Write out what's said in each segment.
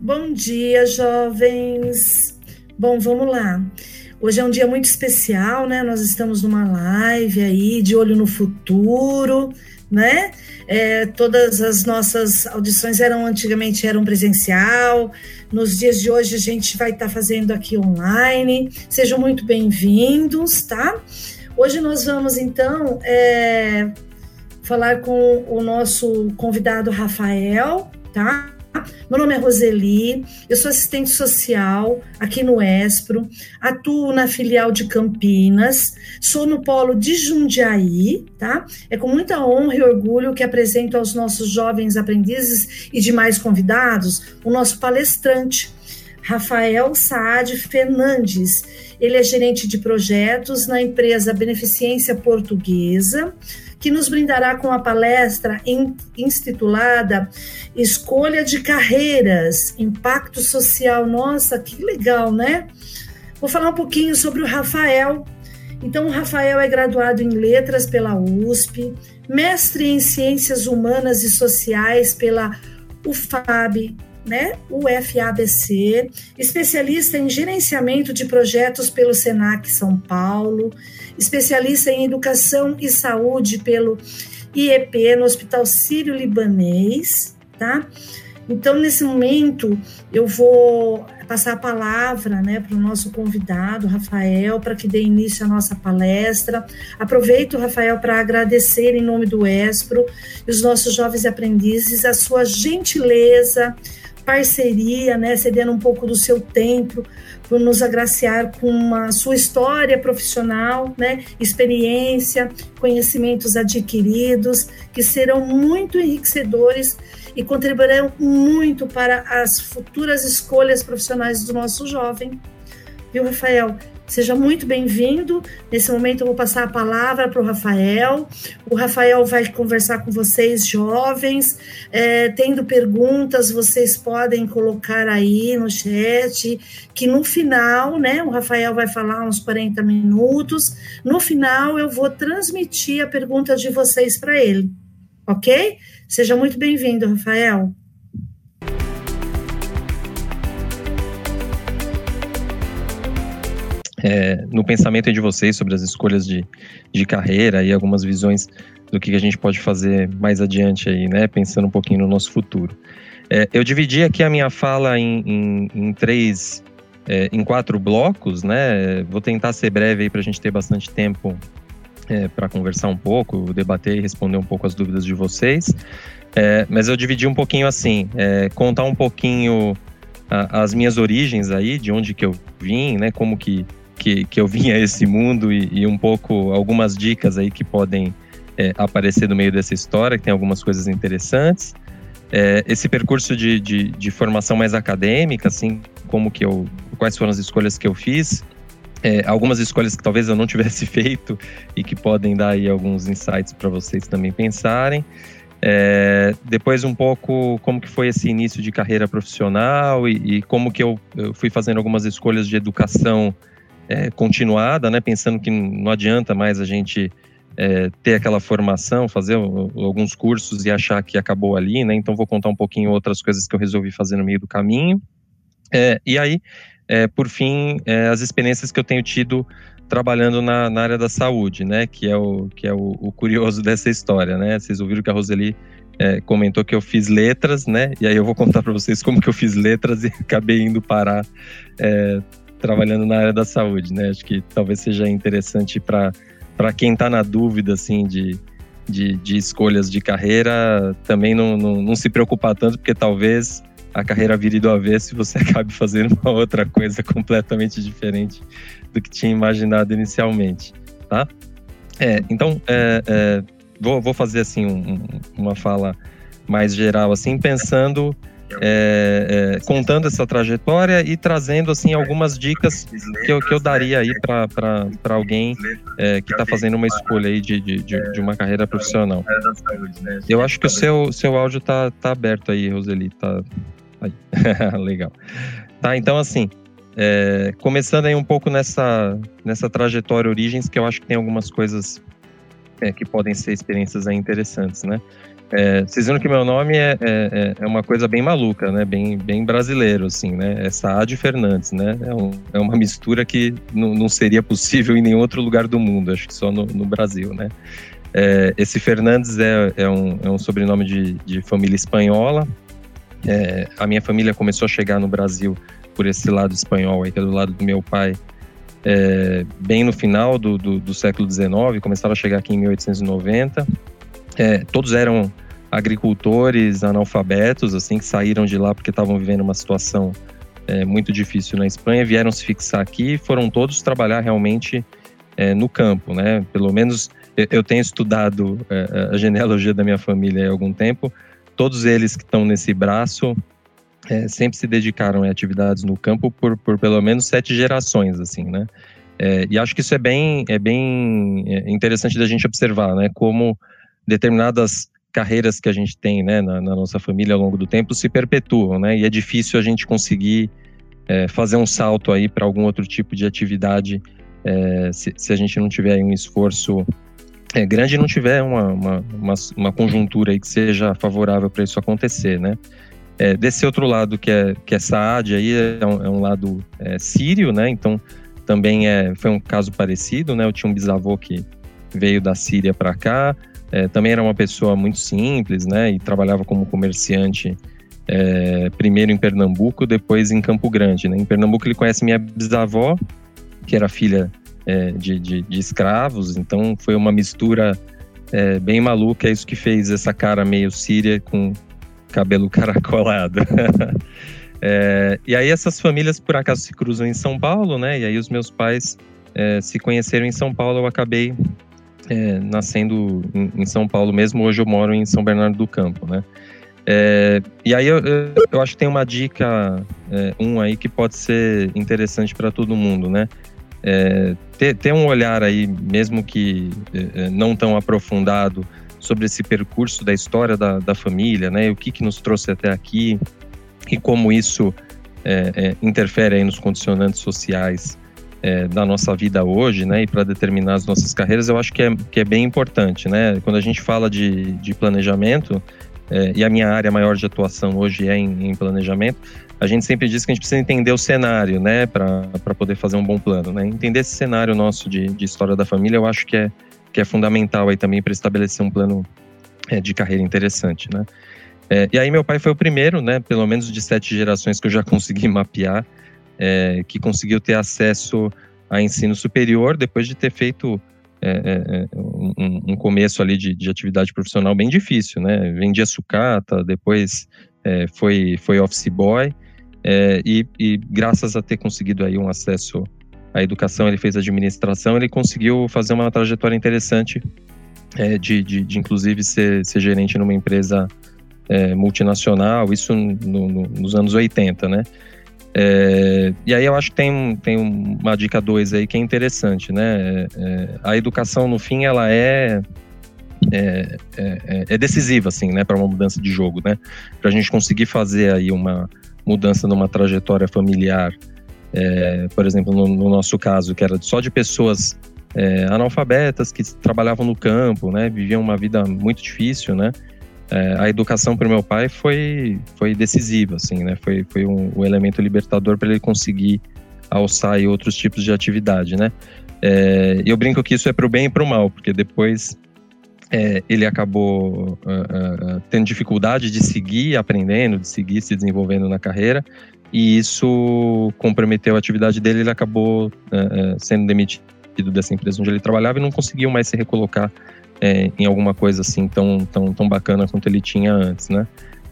Bom dia, jovens. Bom, vamos lá. Hoje é um dia muito especial, né? Nós estamos numa live aí, de olho no futuro, né? É, todas as nossas audições eram antigamente eram presencial. Nos dias de hoje a gente vai estar tá fazendo aqui online. Sejam muito bem-vindos, tá? Hoje nós vamos então é, falar com o nosso convidado Rafael, tá? Meu nome é Roseli, eu sou assistente social aqui no Espro, atuo na filial de Campinas, sou no polo de Jundiaí, tá? É com muita honra e orgulho que apresento aos nossos jovens aprendizes e demais convidados o nosso palestrante, Rafael Saad Fernandes. Ele é gerente de projetos na empresa Beneficência Portuguesa que nos brindará com a palestra intitulada Escolha de Carreiras, Impacto Social. Nossa, que legal, né? Vou falar um pouquinho sobre o Rafael. Então, o Rafael é graduado em Letras pela USP, mestre em Ciências Humanas e Sociais pela UFAB, né, UFABC, especialista em gerenciamento de projetos pelo Senac São Paulo, especialista em educação e saúde pelo IEP no Hospital Sírio-Libanês, tá? Então, nesse momento, eu vou passar a palavra né, para o nosso convidado, Rafael, para que dê início à nossa palestra. Aproveito, Rafael, para agradecer em nome do ESPRO e os nossos jovens aprendizes a sua gentileza, parceria, né, cedendo um pouco do seu tempo por nos agraciar com a sua história profissional, né, experiência, conhecimentos adquiridos, que serão muito enriquecedores e contribuirão muito para as futuras escolhas profissionais do nosso jovem. Viu, Rafael? Seja muito bem-vindo. Nesse momento eu vou passar a palavra para o Rafael. O Rafael vai conversar com vocês, jovens. É, tendo perguntas, vocês podem colocar aí no chat, que no final, né, o Rafael vai falar uns 40 minutos. No final, eu vou transmitir a pergunta de vocês para ele, ok? Seja muito bem-vindo, Rafael. É, no pensamento de vocês sobre as escolhas de, de carreira e algumas visões do que a gente pode fazer mais adiante aí, né? Pensando um pouquinho no nosso futuro. É, eu dividi aqui a minha fala em, em, em três, é, em quatro blocos, né? Vou tentar ser breve aí para a gente ter bastante tempo é, para conversar um pouco, debater e responder um pouco as dúvidas de vocês. É, mas eu dividi um pouquinho assim, é, contar um pouquinho a, as minhas origens aí, de onde que eu vim, né? Como que que, que eu vim a esse mundo e, e um pouco algumas dicas aí que podem é, aparecer no meio dessa história, que tem algumas coisas interessantes. É, esse percurso de, de, de, formação mais acadêmica, assim, como que eu, quais foram as escolhas que eu fiz, é, algumas escolhas que talvez eu não tivesse feito e que podem dar aí alguns insights para vocês também pensarem. É, depois um pouco como que foi esse início de carreira profissional e, e como que eu, eu, fui fazendo algumas escolhas de educação é, continuada, né? Pensando que não adianta mais a gente é, ter aquela formação, fazer alguns cursos e achar que acabou ali, né? Então vou contar um pouquinho outras coisas que eu resolvi fazer no meio do caminho. É, e aí, é, por fim, é, as experiências que eu tenho tido trabalhando na, na, área da saúde, né? Que é o que é o, o curioso dessa história, né? Vocês ouviram que a Roseli é, comentou que eu fiz letras, né? E aí eu vou contar para vocês como que eu fiz letras e acabei indo parar é, trabalhando na área da saúde, né? Acho que talvez seja interessante para quem está na dúvida, assim, de, de, de, escolhas de carreira, também não, não, não, se preocupar tanto, porque talvez a carreira vire do avesso e você acabe fazendo uma outra coisa completamente diferente do que tinha imaginado inicialmente, tá? É, então, é, é, vou, vou fazer, assim, um, uma fala mais geral, assim, pensando é, é, contando essa trajetória e trazendo assim algumas dicas que eu, que eu daria aí para alguém é, que está fazendo uma escolha aí de, de, de, uma carreira profissional. Eu acho que o seu, seu áudio tá, tá aberto aí, Roseli. Tá aí. legal. Tá, então assim, é, começando aí um pouco nessa, nessa trajetória Origens, que eu acho que tem algumas coisas é, que podem ser experiências interessantes, né? É, vocês viram que meu nome é, é, é, uma coisa bem maluca, né? Bem, bem brasileiro, assim, né? É Fernandes, né? É, um, é uma mistura que não seria possível em nenhum outro lugar do mundo, acho que só no, no Brasil, né? É, esse Fernandes é, é, um, é um sobrenome de, de família espanhola. É, a minha família começou a chegar no Brasil por esse lado espanhol, aí, que é do lado do meu pai, é, bem no final do, do, do século XIX, começaram a chegar aqui em 1890 é, todos eram agricultores analfabetos, assim, que saíram de lá porque estavam vivendo uma situação é, muito difícil na Espanha, vieram se fixar aqui e foram todos trabalhar realmente é, no campo, né? Pelo menos eu, eu tenho estudado é, a genealogia da minha família há algum tempo, todos eles que estão nesse braço é, sempre se dedicaram a atividades no campo por, por pelo menos sete gerações, assim, né? É, e acho que isso é bem, é bem é, interessante da gente observar, né? Como determinadas carreiras que a gente tem né, na, na, nossa família ao longo do tempo se perpetuam, né? E é difícil a gente conseguir é, fazer um salto aí para algum outro tipo de atividade é, se, se, a gente não tiver um esforço é, grande e não tiver uma, uma, uma, uma, conjuntura aí que seja favorável para isso acontecer, né? Desse outro lado que é, que é Saad, aí é um, é um lado sírio, né? Então também é, foi um caso parecido, né? Eu tinha um bisavô que veio da Síria para cá, é, também era uma pessoa muito simples, né? E trabalhava como comerciante é, primeiro em Pernambuco, depois em Campo Grande. Né? Em Pernambuco ele conhece minha bisavó, que era filha é, de, de, de, escravos, então foi uma mistura é, bem maluca, é isso que fez essa cara meio síria com cabelo caracolado. É, e aí essas famílias por acaso se cruzam em São Paulo, né? E aí os meus pais é, se conheceram em São Paulo, eu acabei é, nascendo em, em, São Paulo mesmo, hoje eu moro em São Bernardo do Campo, né? É, e aí eu, eu, acho que tem uma dica, é, um aí que pode ser interessante para todo mundo, né? É, ter, ter, um olhar aí, mesmo que é, é, não tão aprofundado, sobre esse percurso da história da, da família, né? O que, que nos trouxe até aqui e como isso interfere aí nos condicionantes sociais é, da nossa vida hoje, né, e para determinar as nossas carreiras, eu acho que é, que é bem importante, né? Quando a gente fala de, de planejamento, é, e a minha área maior de atuação hoje é em, em, planejamento, a gente sempre diz que a gente precisa entender o cenário, né, para poder fazer um bom plano, né? Entender esse cenário nosso de, de história da família, eu acho que é, que é fundamental aí também para estabelecer um plano é, de carreira interessante, né? É, e aí meu pai foi o primeiro, né, pelo menos de sete gerações que eu já consegui mapear, é, que conseguiu ter acesso a ensino superior depois de ter feito é, é, é um, um, começo ali de, de, atividade profissional bem difícil, né? Vendia sucata, depois é, foi, foi office boy é, e, e, graças a ter conseguido aí um acesso à educação, ele fez administração, ele conseguiu fazer uma trajetória interessante de, de, de, inclusive ser, ser gerente numa empresa multinacional, isso no, no, nos anos 80, né? É, e aí eu acho que tem, tem uma dica 2 aí que é interessante, né? É, a educação, no fim, ela é, é, é, é decisiva, assim, né? Para uma mudança de jogo, né? Para a gente conseguir fazer aí uma mudança numa trajetória familiar, é, por exemplo, no, no, nosso caso, que era só de pessoas é, analfabetas que trabalhavam no campo, né? Viviam uma vida muito difícil, né? É, a educação para o meu pai foi, foi decisiva, assim, né? Foi, foi um, um elemento libertador para ele conseguir alçar e outros tipos de atividade, né? É, eu brinco que isso é para o bem e para o mal, porque depois é, ele acabou uh, uh, tendo dificuldade de seguir aprendendo, de seguir se desenvolvendo na carreira, e isso comprometeu a atividade dele. Ele acabou uh, sendo demitido dessa empresa onde ele trabalhava e não conseguiu mais se recolocar é, em alguma coisa assim tão, tão, tão bacana quanto ele tinha antes, né?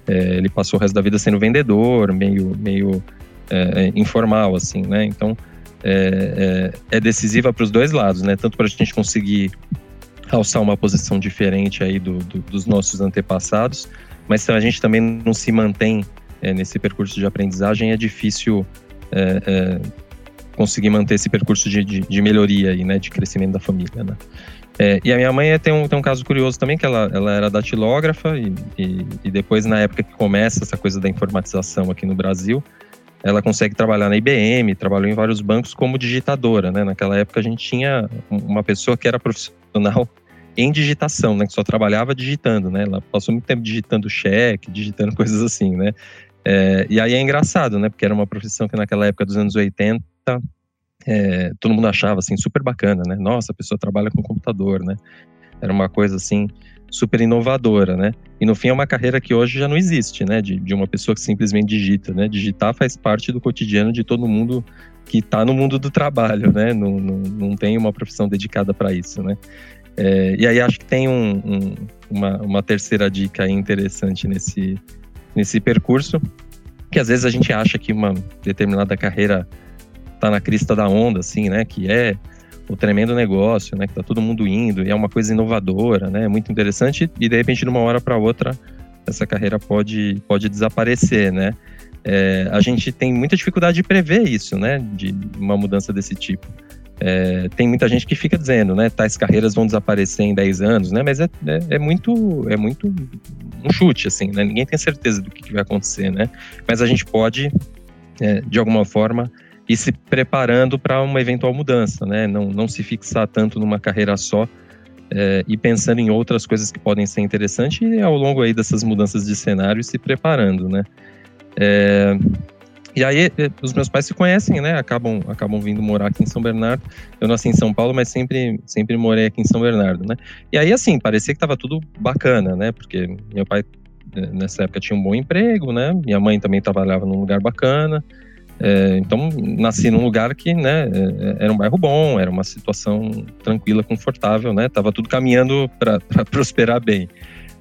É, ele passou o resto da vida sendo vendedor, meio, meio é, é informal, assim, né? Então, é, é, é decisiva para os dois lados, né? Tanto para a gente conseguir alçar uma posição diferente aí do, do, dos nossos antepassados, mas se a gente também não se mantém nesse percurso de aprendizagem, é difícil conseguir manter esse percurso de, de, de, melhoria aí, né? De crescimento da família, né? É, e a minha mãe tem um, tem um caso curioso também, que ela, ela era datilógrafa e, e, e, depois, na época que começa essa coisa da informatização aqui no Brasil, ela consegue trabalhar na IBM, trabalhou em vários bancos como digitadora, né? Naquela época a gente tinha uma pessoa que era profissional em digitação, né? Que só trabalhava digitando, né? Ela passou muito tempo digitando cheque, digitando coisas assim, né? É, e aí é engraçado, né? Porque era uma profissão que naquela época dos anos 80 é, todo mundo achava assim super bacana, né? Nossa, a pessoa trabalha com computador, né? Era uma coisa assim super inovadora, né? E no fim é uma carreira que hoje já não existe, né? De, de uma pessoa que simplesmente digita, né? Digitar faz parte do cotidiano de todo mundo que está no mundo do trabalho, né? Não, não, não tem uma profissão dedicada para isso, né? É, e aí acho que tem um, um, uma, uma terceira dica interessante nesse, nesse percurso, que às vezes a gente acha que uma determinada carreira está na crista da onda, assim, né? Que é o tremendo negócio, né? Que tá todo mundo indo e é uma coisa inovadora, né? Muito interessante e de repente de uma hora para outra essa carreira pode pode desaparecer, né? É, a gente tem muita dificuldade de prever isso, né? De uma mudança desse tipo. É, tem muita gente que fica dizendo, né? Tais carreiras vão desaparecer em 10 anos, né? Mas é, é, é muito é muito um chute, assim, né? Ninguém tem certeza do que, que vai acontecer, né? Mas a gente pode, é, de alguma forma, e se preparando para uma eventual mudança, né? Não, não se fixar tanto numa carreira só é, e pensando em outras coisas que podem ser interessantes e ao longo aí dessas mudanças de cenário se preparando, né? É, e aí é, os meus pais se conhecem, né? Acabam, acabam vindo morar aqui em São Bernardo. Eu nasci em São Paulo, mas sempre, sempre morei aqui em São Bernardo, né? E aí assim parecia que estava tudo bacana, né? Porque meu pai nessa época tinha um bom emprego, né? Minha mãe também trabalhava num lugar bacana. É, então, nasci num lugar que, né, é, era um bairro bom, era uma situação tranquila, confortável, né? Tava tudo caminhando para prosperar bem.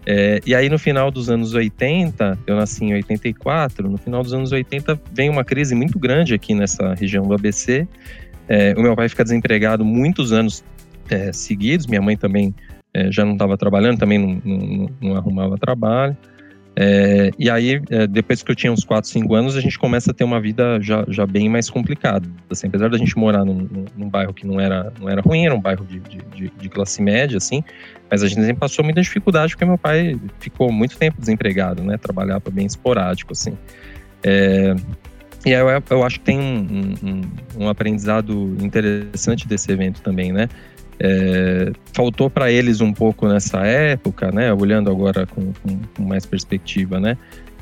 É, e aí, no final dos anos 80, eu nasci em 84, no final dos anos 80 vem uma crise muito grande aqui nessa região do ABC. É, o meu pai fica desempregado muitos anos é, seguidos, minha mãe também é, já não estava trabalhando, também não, não, não arrumava trabalho. É, e aí, é, depois que eu tinha uns 4, 5 anos, a gente começa a ter uma vida já, já bem mais complicada. Assim, apesar da gente morar num, num, bairro que não era, não era ruim, era um bairro de, de, de, classe média, assim, mas a gente passou muita dificuldade porque meu pai ficou muito tempo desempregado, né? Trabalhava bem esporádico, assim. É, e eu, eu, acho que tem um, um, um aprendizado interessante desse evento também, né? É, faltou para eles um pouco nessa época, né, olhando agora com, com, com, mais perspectiva, né,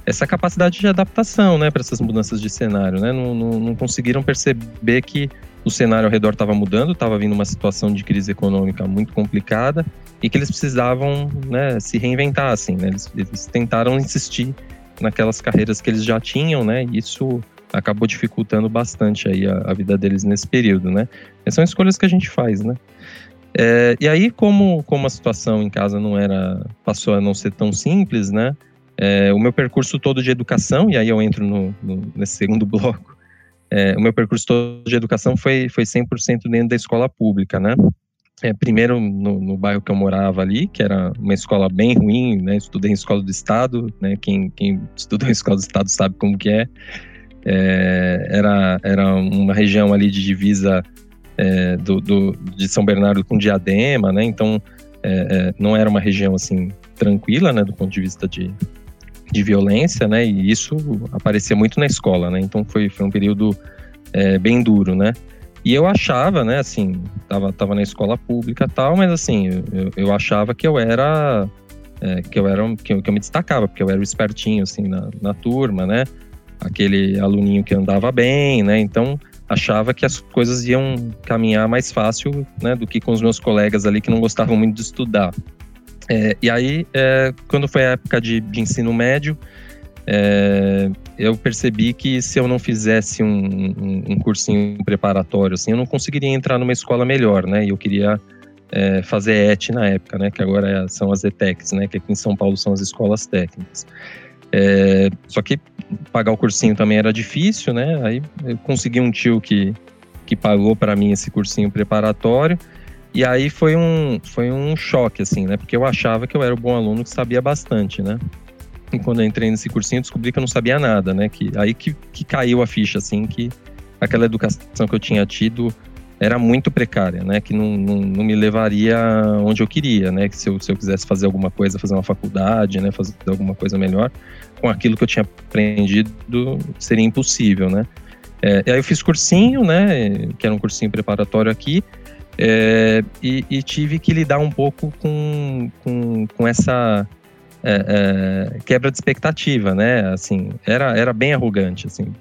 essa capacidade de adaptação, né, para essas mudanças de cenário, né, não, não, não, conseguiram perceber que o cenário ao redor estava mudando, estava vindo uma situação de crise econômica muito complicada e que eles precisavam, né, se reinventar, assim, né, eles, eles tentaram insistir naquelas carreiras que eles já tinham, né, e isso acabou dificultando bastante aí a, a vida deles nesse período, né. São escolhas que a gente faz, né. É, e aí, como, como a situação em casa não era, passou a não ser tão simples, né? É, o meu percurso todo de educação, e aí eu entro no, no nesse segundo bloco, é, o meu percurso todo de educação foi, foi 100% dentro da escola pública, né? É, primeiro no, no, bairro que eu morava ali, que era uma escola bem ruim, né? Estudei em escola do estado, né? Quem, quem estudou em escola do estado sabe como que é. é era, era uma região ali de divisa é, do, do, de São Bernardo com Diadema, né? Então é, é, não era uma região assim tranquila, né, do ponto de vista de, de violência, né? E isso aparecia muito na escola, né? Então foi, foi um período é, bem duro, né? E eu achava, né, assim, tava, tava na escola pública tal, mas assim, eu, eu achava que eu era é, que eu era que eu, que eu, me destacava, porque eu era o espertinho assim na, na turma, né? Aquele aluninho que andava bem, né? Então achava que as coisas iam caminhar mais fácil né, do que com os meus colegas ali que não gostavam muito de estudar. É, e aí, é, quando foi a época de, de ensino médio, é, eu percebi que se eu não fizesse um, um, um, cursinho preparatório, assim, eu não conseguiria entrar numa escola melhor, né? E eu queria é, fazer ET na época, né? Que agora são as ETECs, né? Que aqui em São Paulo são as escolas técnicas. É, só que pagar o cursinho também era difícil, né? Aí eu consegui um tio que, que pagou para mim esse cursinho preparatório. E aí foi um, foi um choque, assim, né? Porque eu achava que eu era o bom aluno que sabia bastante, né? E quando eu entrei nesse cursinho, descobri que eu não sabia nada, né? Que, aí que, que caiu a ficha, assim, que aquela educação que eu tinha tido era muito precária, né? Que não, não, não, me levaria onde eu queria, né? Que se eu, se eu quisesse fazer alguma coisa, fazer uma faculdade, né? Fazer alguma coisa melhor, com aquilo que eu tinha aprendido, seria impossível, né? É, e aí eu fiz cursinho, né? Que era um cursinho preparatório aqui. É, e, e, tive que lidar um pouco com, com, com essa é, é, quebra de expectativa, né? Assim, era, era bem arrogante, assim,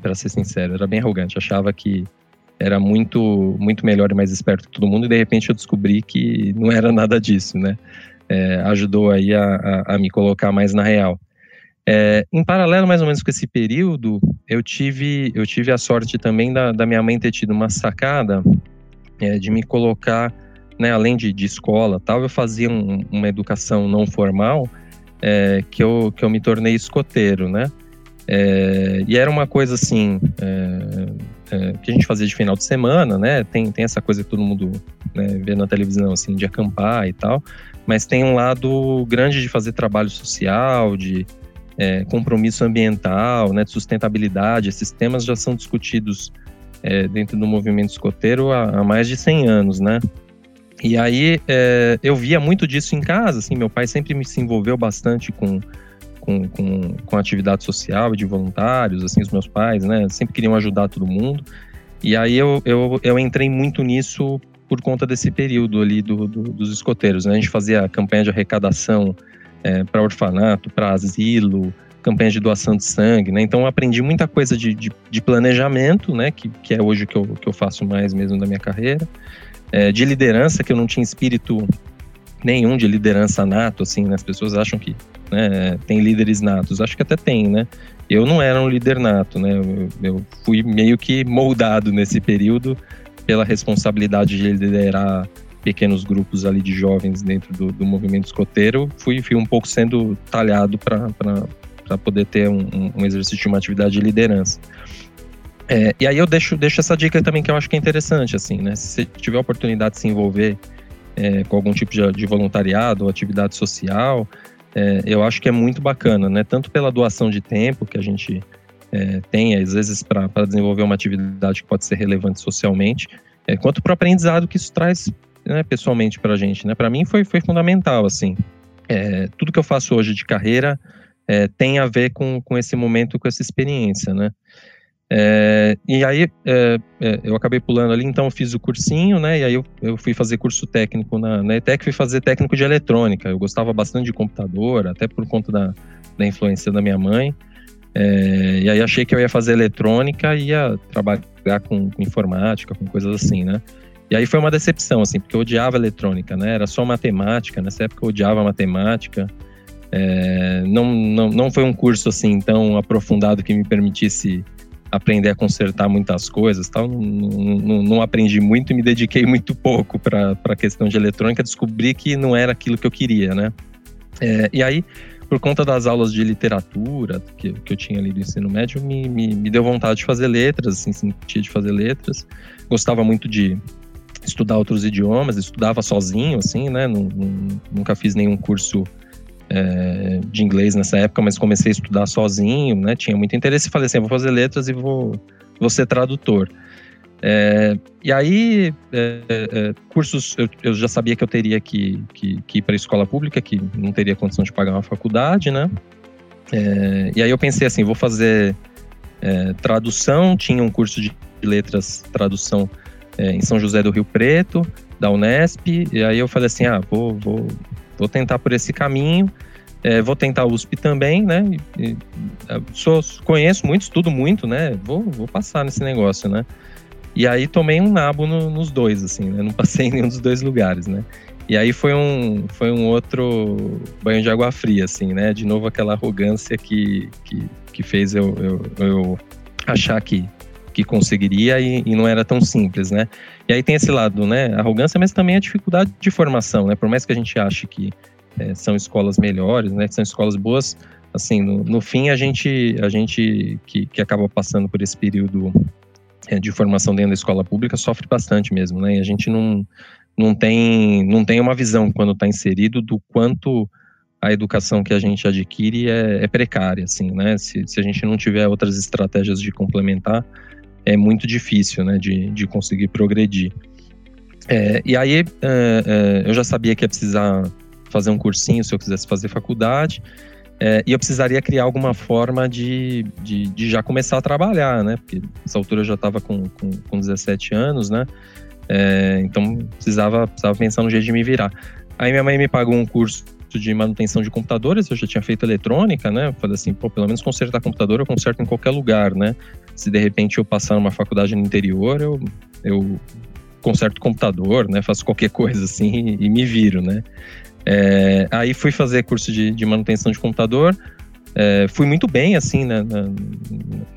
para ser sincero, era bem arrogante. Achava que era muito, muito melhor e mais esperto que todo mundo, e de repente eu descobri que não era nada disso, né? É, ajudou aí a, a, a, me colocar mais na real. É, em paralelo, mais ou menos com esse período, eu tive, eu tive a sorte também da, da minha mãe ter tido uma sacada é, de me colocar, né, além de, de escola tal, eu fazia um, uma educação não formal, é, que, eu, que eu me tornei escoteiro, né? É, e era uma coisa assim, é, que a gente fazia de final de semana, né? Tem, tem essa coisa que todo mundo né, vê na televisão, assim, de acampar e tal, mas tem um lado grande de fazer trabalho social, de é, compromisso ambiental, né, de sustentabilidade. Esses temas já são discutidos é, dentro do movimento escoteiro há, há, mais de 100 anos, né? E aí é, eu via muito disso em casa, assim, meu pai sempre me se envolveu bastante com, com, com, com atividade social de voluntários, assim, os meus pais, né, sempre queriam ajudar todo mundo. E aí eu, eu, eu entrei muito nisso por conta desse período ali do, do dos escoteiros, né? A gente fazia campanha de arrecadação é, para orfanato, para asilo, campanha de doação de sangue, né? Então aprendi muita coisa de, de, de, planejamento, né? Que, que é hoje que eu, que eu faço mais mesmo da minha carreira. É, de liderança, que eu não tinha espírito nenhum de liderança nato, assim, né? As pessoas acham que né, tem líderes natos. Acho que até tem, né? Eu não era um líder nato, né? Eu, eu fui meio que moldado nesse período pela responsabilidade de liderar pequenos grupos ali de jovens dentro do, do movimento escoteiro, fui, fui um pouco sendo talhado para poder ter um, um, exercício de uma atividade de liderança. É, e aí eu deixo, deixo essa dica também que eu acho que é interessante, assim, né? Se você tiver a oportunidade de se envolver é, com algum tipo de, de voluntariado ou atividade social, é, eu acho que é muito bacana, né? Tanto pela doação de tempo que a gente é, tem, às vezes, para desenvolver uma atividade que pode ser relevante socialmente, é, quanto para o aprendizado que isso traz né, pessoalmente para a gente, né? Para mim foi, foi fundamental, assim. É, tudo que eu faço hoje de carreira é, tem a ver com, com esse momento, com essa experiência, né? É, e aí é, é, eu acabei pulando ali, então eu fiz o cursinho, né? E aí eu, eu fui fazer curso técnico na, na ETEC, fui fazer técnico de eletrônica. Eu gostava bastante de computador, até por conta da, da influência da minha mãe. É, e aí achei que eu ia fazer eletrônica e ia trabalhar com, com informática, com coisas assim, né? E aí foi uma decepção, assim, porque eu odiava eletrônica, né? Era só matemática, nessa época eu odiava matemática. É, não, não, não foi um curso, assim, tão aprofundado que me permitisse aprender a consertar muitas coisas, tal. Não, não, não aprendi muito e me dediquei muito pouco para a questão de eletrônica. Descobri que não era aquilo que eu queria, né? É, e aí, por conta das aulas de literatura que, que eu tinha ali do ensino médio, me, me, me deu vontade de fazer letras, assim, sentia de fazer letras. Gostava muito de estudar outros idiomas, estudava sozinho, assim, né? nunca fiz nenhum curso é, de inglês nessa época, mas comecei a estudar sozinho, né? Tinha muito interesse e falei assim, vou fazer letras e vou, vou ser tradutor. É, e aí, é, cursos, eu, eu, já sabia que eu teria que, que, que ir para a escola pública, que não teria condição de pagar uma faculdade, né? E aí eu pensei assim, vou fazer tradução, tinha um curso de letras, tradução em São José do Rio Preto, da Unesp, e aí eu falei assim, ah, vou, vou, vou tentar por esse caminho, é, vou tentar USP também, né, e, e, sou, conheço muito, estudo muito, né, vou, vou passar nesse negócio, né, e aí tomei um nabo no, nos dois, assim, né, não passei em nenhum dos dois lugares, né, e aí foi um, foi um outro banho de água fria, assim, né, de novo aquela arrogância que, que, que fez eu, eu, eu achar que que conseguiria e, e, não era tão simples, né? E aí tem esse lado, né? Arrogância, mas também a dificuldade de formação, né? Por mais que a gente ache que é, são escolas melhores, né? Que são escolas boas, assim, no, no fim a gente, a gente que, que acaba passando por esse período é, de formação dentro da escola pública sofre bastante mesmo, né? E a gente não, não tem, não tem uma visão quando está inserido do quanto a educação que a gente adquire é, é precária, assim, né? Se, se a gente não tiver outras estratégias de complementar, é muito difícil né, de, de conseguir progredir. É, e aí é, é, eu já sabia que ia precisar fazer um cursinho se eu quisesse fazer faculdade, é, e eu precisaria criar alguma forma de, de, de, já começar a trabalhar, né? Porque nessa altura eu já estava com, com, com 17 anos, né? É, então precisava, precisava pensar no jeito de me virar. Aí minha mãe me pagou um curso de manutenção de computadores, eu já tinha feito eletrônica, né? Falei assim, pô, pelo menos consertar computador eu conserto em qualquer lugar, né? Se de repente eu passar numa faculdade no interior, eu, eu conserto computador, né? Faço qualquer coisa assim e, me viro, né? É, aí fui fazer curso de, de manutenção de computador, é, fui muito bem, assim, na,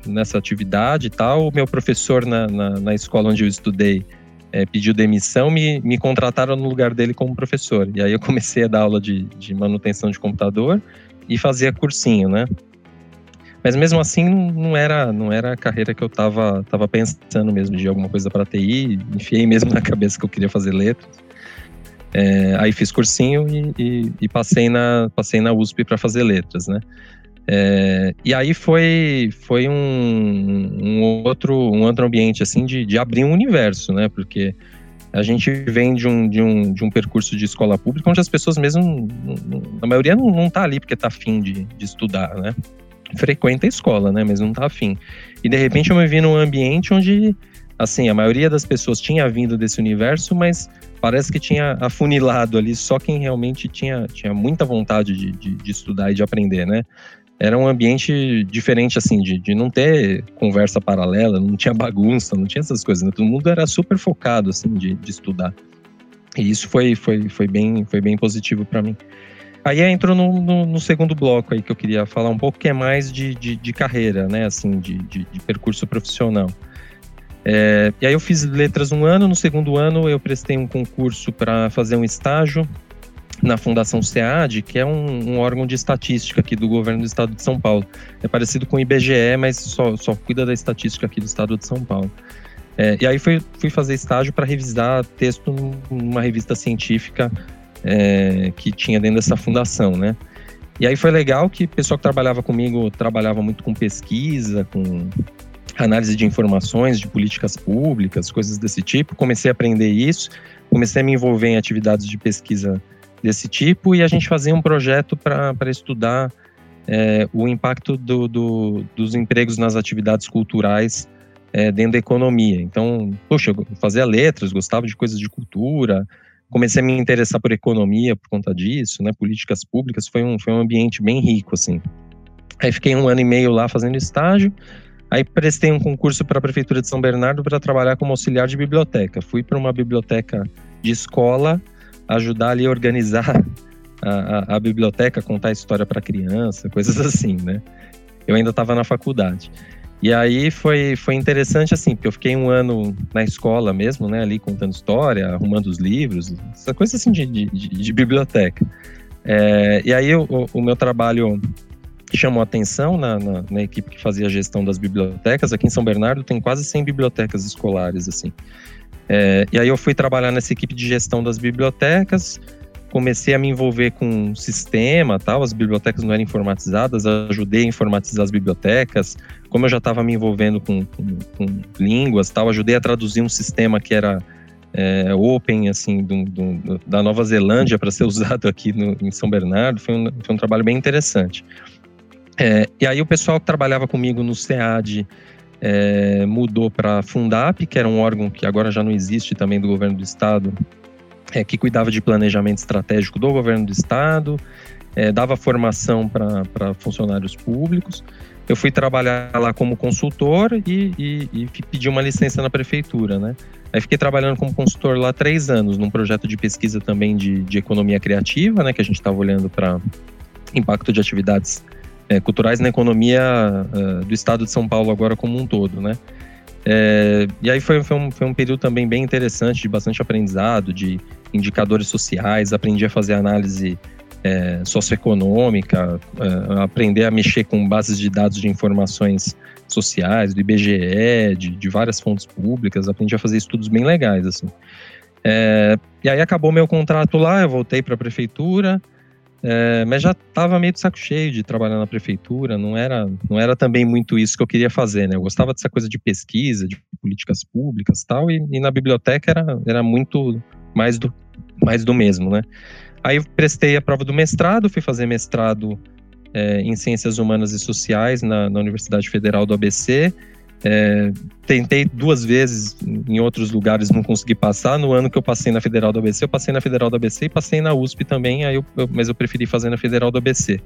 nessa atividade e tal. O meu professor na, na, na escola onde eu estudei é, pediu demissão, me, me contrataram no lugar dele como professor. E aí eu comecei a dar aula de, de manutenção de computador e fazia cursinho, né? Mas mesmo assim não era não era a carreira que eu estava tava pensando mesmo de alguma coisa para TI, enfiei mesmo na cabeça que eu queria fazer letras. É, aí fiz cursinho e, e, e, passei na passei na USP para fazer letras, né? É, e aí foi, foi um, um, outro, um outro ambiente, assim, de, de abrir um universo, né? Porque a gente vem de um, de um, de um percurso de escola pública onde as pessoas mesmo, a maioria não, não tá ali porque tá afim de, de estudar, né? Frequenta a escola, né? Mas não tá afim. E de repente eu me vi num ambiente onde, assim, a maioria das pessoas tinha vindo desse universo, mas parece que tinha afunilado ali só quem realmente tinha, tinha muita vontade de, de, de estudar e de aprender, né? Era um ambiente diferente, assim, de, de não ter conversa paralela, não tinha bagunça, não tinha essas coisas, né? Todo mundo era super focado, assim, de, de estudar. E isso foi, foi, foi, bem, foi bem positivo para mim. Aí entro no, no, no, segundo bloco aí que eu queria falar um pouco, que é mais de, de, de carreira, né, assim, de, de, de percurso profissional. É, e aí eu fiz letras um ano, no segundo ano eu prestei um concurso para fazer um estágio na Fundação SEAD, que é um, um, órgão de estatística aqui do governo do estado de São Paulo. É parecido com o IBGE, mas só, só cuida da estatística aqui do estado de São Paulo. É, e aí fui, fui fazer estágio para revisar texto numa revista científica é, que tinha dentro dessa fundação, né? E aí foi legal que o pessoal que trabalhava comigo trabalhava muito com pesquisa, com análise de informações, de políticas públicas, coisas desse tipo. Comecei a aprender isso, comecei a me envolver em atividades de pesquisa desse tipo e a gente fazia um projeto para estudar é, o impacto do, do, dos empregos nas atividades culturais é, dentro da economia. Então, poxa, eu fazia letras, gostava de coisas de cultura, comecei a me interessar por economia por conta disso, né, políticas públicas, foi um, foi um ambiente bem rico, assim. Aí fiquei um ano e meio lá fazendo estágio, aí prestei um concurso para a Prefeitura de São Bernardo para trabalhar como auxiliar de biblioteca. Fui para uma biblioteca de escola ajudar ali a organizar a, a, a biblioteca, contar história para criança, coisas assim, né? Eu ainda estava na faculdade. E aí foi, foi interessante assim, porque eu fiquei um ano na escola mesmo, né, ali contando história, arrumando os livros, essa coisa assim de, de, de biblioteca. É, e aí o, o, meu trabalho chamou atenção na, na, na, equipe que fazia a gestão das bibliotecas. Aqui em São Bernardo tem quase 100 bibliotecas escolares, assim. É, e aí eu fui trabalhar nessa equipe de gestão das bibliotecas, comecei a me envolver com sistema, tal, as bibliotecas não eram informatizadas, ajudei a informatizar as bibliotecas, como eu já estava me envolvendo com, com, com, línguas, tal, ajudei a traduzir um sistema que era é, open, assim, do, do, da Nova Zelândia para ser usado aqui no, em São Bernardo, foi um, foi um trabalho bem interessante. É, e aí o pessoal que trabalhava comigo no SEAD é, mudou para a Fundap, que era um órgão que agora já não existe também do governo do estado, é, que cuidava de planejamento estratégico do governo do estado, é, dava formação para funcionários públicos. Eu fui trabalhar lá como consultor e, e, e, pedi uma licença na prefeitura, né? Aí fiquei trabalhando como consultor lá três anos, num projeto de pesquisa também de, de economia criativa, né? Que a gente estava olhando para impacto de atividades é, culturais na economia uh, do estado de São Paulo agora como um todo, né? É, e aí foi, foi, um, foi um período também bem interessante, de bastante aprendizado, de indicadores sociais, aprendi a fazer análise é, socioeconômica, é, aprender a mexer com bases de dados de informações sociais, do IBGE, de, de várias fontes públicas, aprendi a fazer estudos bem legais, assim. É, e aí acabou meu contrato lá, eu voltei para a prefeitura, é, mas já estava meio de saco cheio de trabalhar na prefeitura, não era, não era também muito isso que eu queria fazer, né? Eu gostava dessa coisa de pesquisa, de políticas públicas tal, e, e na biblioteca era, era muito mais do, mais do mesmo, né? Aí prestei a prova do mestrado, fui fazer mestrado é, em Ciências Humanas e Sociais na, na Universidade Federal do ABC, É, tentei duas vezes em outros lugares, não consegui passar. No ano que eu passei na Federal do ABC, eu passei na Federal do ABC e passei na USP também, aí eu, eu, mas eu preferi fazer na Federal do ABC.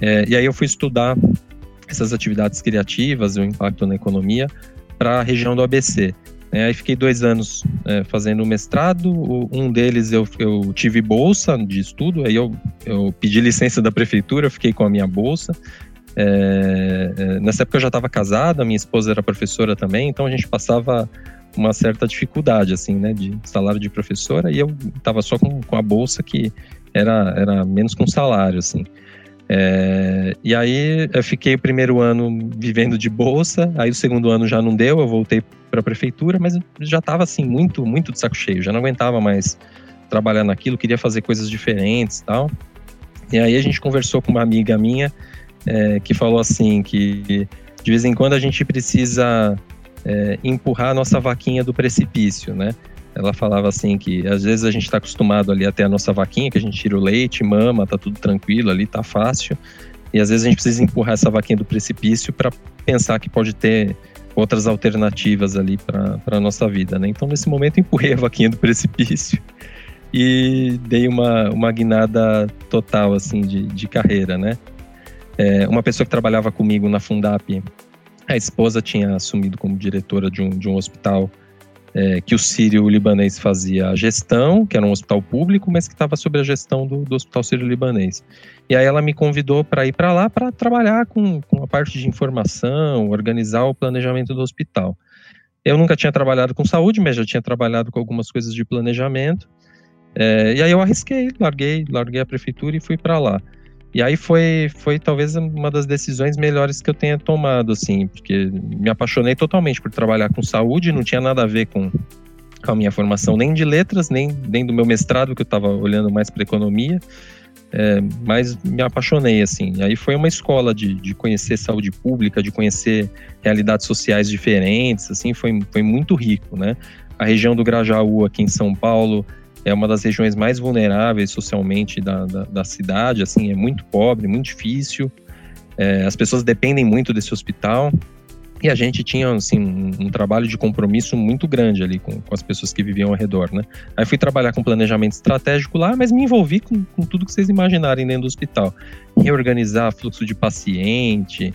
É, e aí eu fui estudar essas atividades criativas o impacto na economia para a região do ABC. É, aí fiquei dois anos é, fazendo mestrado. Um deles eu, eu, tive bolsa de estudo, aí eu, eu pedi licença da prefeitura, fiquei com a minha bolsa. É, é nessa época eu já estava casada, minha esposa era professora também, então a gente passava uma certa dificuldade, assim, né, de salário de professora, e eu estava só com, com a bolsa que era, era menos com salário, assim. É, e aí eu fiquei o primeiro ano vivendo de bolsa, aí o segundo ano já não deu, eu voltei para a prefeitura, mas já estava assim muito, muito de saco cheio, já não aguentava mais trabalhar naquilo, queria fazer coisas diferentes, tal. E aí a gente conversou com uma amiga minha é, que falou assim que de vez em quando a gente precisa é, empurrar a nossa vaquinha do precipício, né? Ela falava assim que às vezes a gente está acostumado ali até a nossa vaquinha, que a gente tira o leite, mama, tá tudo tranquilo ali, tá fácil. E às vezes a gente precisa empurrar essa vaquinha do precipício para pensar que pode ter outras alternativas ali para a nossa vida, né? Então nesse momento empurrei a vaquinha do precipício e dei uma, uma guinada total assim de, de carreira, né? É, uma pessoa que trabalhava comigo na Fundap, a esposa tinha assumido como diretora de um, de um hospital é, que o sírio-libanês fazia a gestão, que era um hospital público, mas que estava sob a gestão do, do Hospital Sírio-Libanês. E aí ela me convidou para ir para lá para trabalhar com, com a parte de informação, organizar o planejamento do hospital. Eu nunca tinha trabalhado com saúde, mas já tinha trabalhado com algumas coisas de planejamento. É, e aí eu arrisquei, larguei, larguei a prefeitura e fui para lá. E aí foi, foi talvez uma das decisões melhores que eu tenha tomado, assim, porque me apaixonei totalmente por trabalhar com saúde, não tinha nada a ver com, com a minha formação, nem de letras, nem, nem do meu mestrado, que eu estava olhando mais para economia, é, mas me apaixonei, assim. Aí foi uma escola de, de conhecer saúde pública, de conhecer realidades sociais diferentes, assim, foi, foi muito rico, né? A região do Grajaú, aqui em São Paulo, é uma das regiões mais vulneráveis socialmente da, da, da cidade, assim, é muito pobre, muito difícil, é, as pessoas dependem muito desse hospital, e a gente tinha, assim, um, um trabalho de compromisso muito grande ali com, com, as pessoas que viviam ao redor, né? Aí fui trabalhar com planejamento estratégico lá, mas me envolvi com, com tudo que vocês imaginarem dentro do hospital. Reorganizar fluxo de paciente,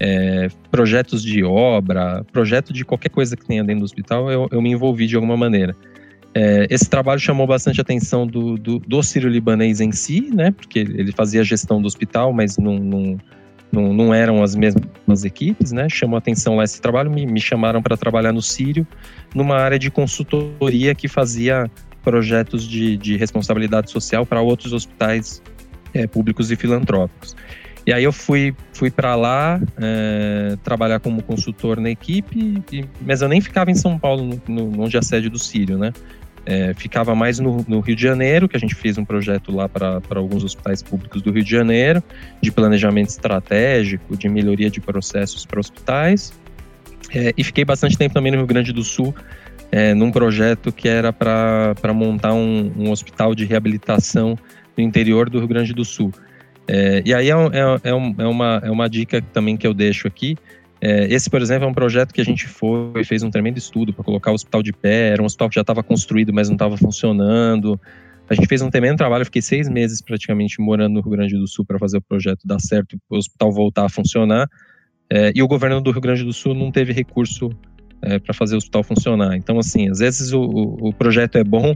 é, projetos de obra, projeto de qualquer coisa que tenha dentro do hospital, eu, eu me envolvi de alguma maneira. É, esse trabalho chamou bastante atenção do, do, do sírio-libanês em si, né? Porque ele fazia a gestão do hospital, mas não, não, não, eram as mesmas equipes, né? Chamou atenção lá esse trabalho, me, me chamaram para trabalhar no Sírio, numa área de consultoria que fazia projetos de, de responsabilidade social para outros hospitais é, públicos e filantrópicos. E aí eu fui, fui para lá é, trabalhar como consultor na equipe, e, mas eu nem ficava em São Paulo, no, no, onde é a sede do Sírio, né? É, ficava mais no, no, Rio de Janeiro, que a gente fez um projeto lá para alguns hospitais públicos do Rio de Janeiro, de planejamento estratégico, de melhoria de processos para hospitais. É, e fiquei bastante tempo também no Rio Grande do Sul, é, num projeto que era para montar um, um hospital de reabilitação no interior do Rio Grande do Sul. É, e aí é, é, um, é, uma, é uma dica também que eu deixo aqui. É, esse, por exemplo, é um projeto que a gente foi fez um tremendo estudo para colocar o hospital de pé. Era um hospital que já estava construído, mas não estava funcionando. A gente fez um tremendo trabalho. fiquei seis meses praticamente morando no Rio Grande do Sul para fazer o projeto dar certo, o hospital voltar a funcionar. É, e o governo do Rio Grande do Sul não teve recurso é, para fazer o hospital funcionar. Então, assim, às vezes o, o, o projeto é bom,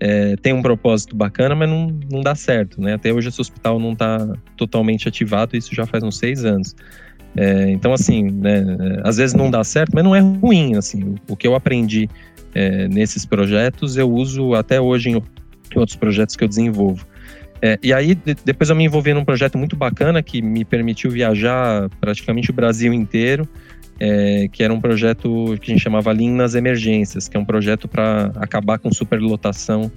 é, tem um propósito bacana, mas não, não dá certo, né? Até hoje esse hospital não está totalmente ativado, isso já faz uns seis anos. É, então, assim, né, às vezes não dá certo, mas não é ruim, assim, o, o que eu aprendi é, nesses projetos eu uso até hoje em, em outros projetos que eu desenvolvo. É, e aí, de, depois eu me envolvi num projeto muito bacana que me permitiu viajar praticamente o Brasil inteiro, é, que era um projeto que a gente chamava Lean nas Emergências, que é um projeto para acabar com superlotação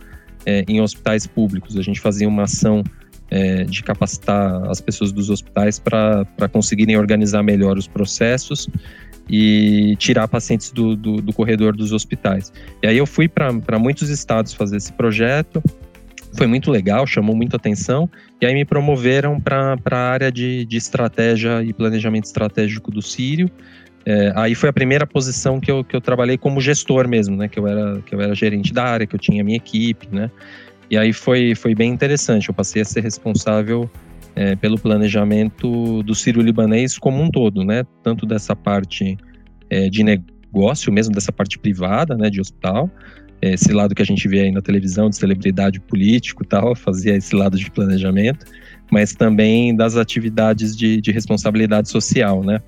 é, em hospitais públicos. A gente fazia uma ação é, de capacitar as pessoas dos hospitais para conseguirem organizar melhor os processos e tirar pacientes do, do, do corredor dos hospitais. E aí eu fui para muitos estados fazer esse projeto, foi muito legal, chamou muita atenção, e aí me promoveram para a área de, de estratégia e planejamento estratégico do Sírio, É, aí foi a primeira posição que eu, que eu trabalhei como gestor mesmo, né? Que eu era, que eu era gerente da área, que eu tinha minha equipe, né? E aí foi, foi bem interessante. Eu passei a ser responsável é, pelo planejamento do Sírio Libanês como um todo, né? Tanto dessa parte é, de negócio, mesmo dessa parte privada, né? De hospital, é, esse lado que a gente vê aí na televisão de celebridade político tal, fazia esse lado de planejamento, mas também das atividades de, de responsabilidade social, né?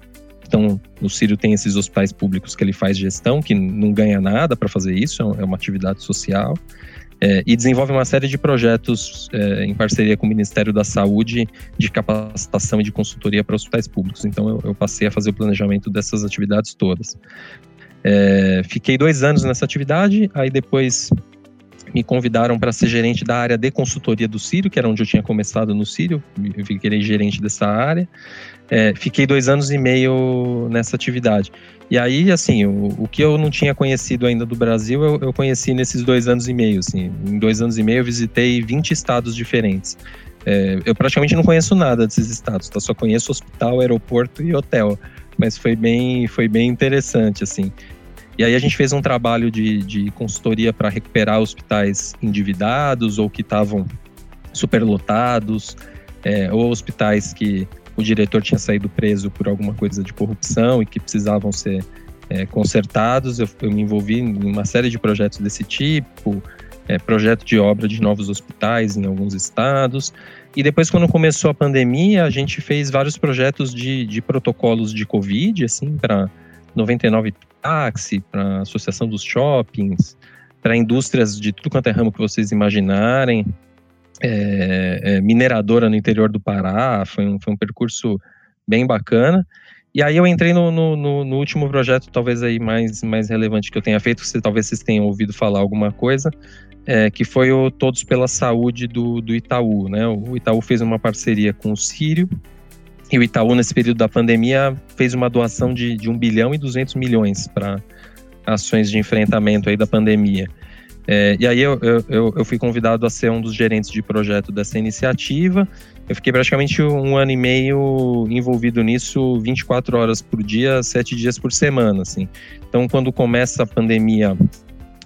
Então, o Sírio tem esses hospitais públicos que ele faz gestão, que não ganha nada para fazer isso, é, é uma atividade social. É, e desenvolve uma série de projetos é, em parceria com o Ministério da Saúde de capacitação e de consultoria para hospitais públicos. Então, eu, eu passei a fazer o planejamento dessas atividades todas. É, fiquei dois anos nessa atividade, aí depois me convidaram para ser gerente da área de consultoria do Sírio, que era onde eu tinha começado no Sírio, eu fiquei gerente dessa área. É, fiquei dois anos e meio nessa atividade. E aí, assim, o, o que eu não tinha conhecido ainda do Brasil, eu, eu, conheci nesses dois anos e meio. Assim. Em dois anos e meio, eu visitei 20 estados diferentes. É, eu praticamente não conheço nada desses estados, tá? só conheço hospital, aeroporto e hotel. Mas foi bem, foi bem interessante, assim. E aí a gente fez um trabalho de, de consultoria para recuperar hospitais endividados ou que estavam superlotados, é, ou hospitais que o diretor tinha saído preso por alguma coisa de corrupção e que precisavam ser é, consertados. Eu, eu, me envolvi em uma série de projetos desse tipo, é, projeto de obra de novos hospitais em alguns estados. E depois, quando começou a pandemia, a gente fez vários projetos de, de protocolos de Covid, assim, para 99 táxi, para a Associação dos Shoppings, para indústrias de tudo quanto é ramo que vocês imaginarem, é, é, mineradora no interior do Pará, foi um, foi um percurso bem bacana. E aí eu entrei no, no, no, no, último projeto, talvez aí mais, mais relevante que eu tenha feito, que talvez vocês tenham ouvido falar alguma coisa, é, que foi o Todos pela Saúde do, do Itaú. Né? O Itaú fez uma parceria com o Sírio, e o Itaú, nesse período da pandemia, fez uma doação de, de 1 bilhão e 200 milhões para ações de enfrentamento aí da pandemia. É, e aí eu, eu, eu, fui convidado a ser um dos gerentes de projeto dessa iniciativa. Eu fiquei praticamente um ano e meio envolvido nisso, 24 horas por dia, 7 dias por semana. Assim. Então, quando começa a pandemia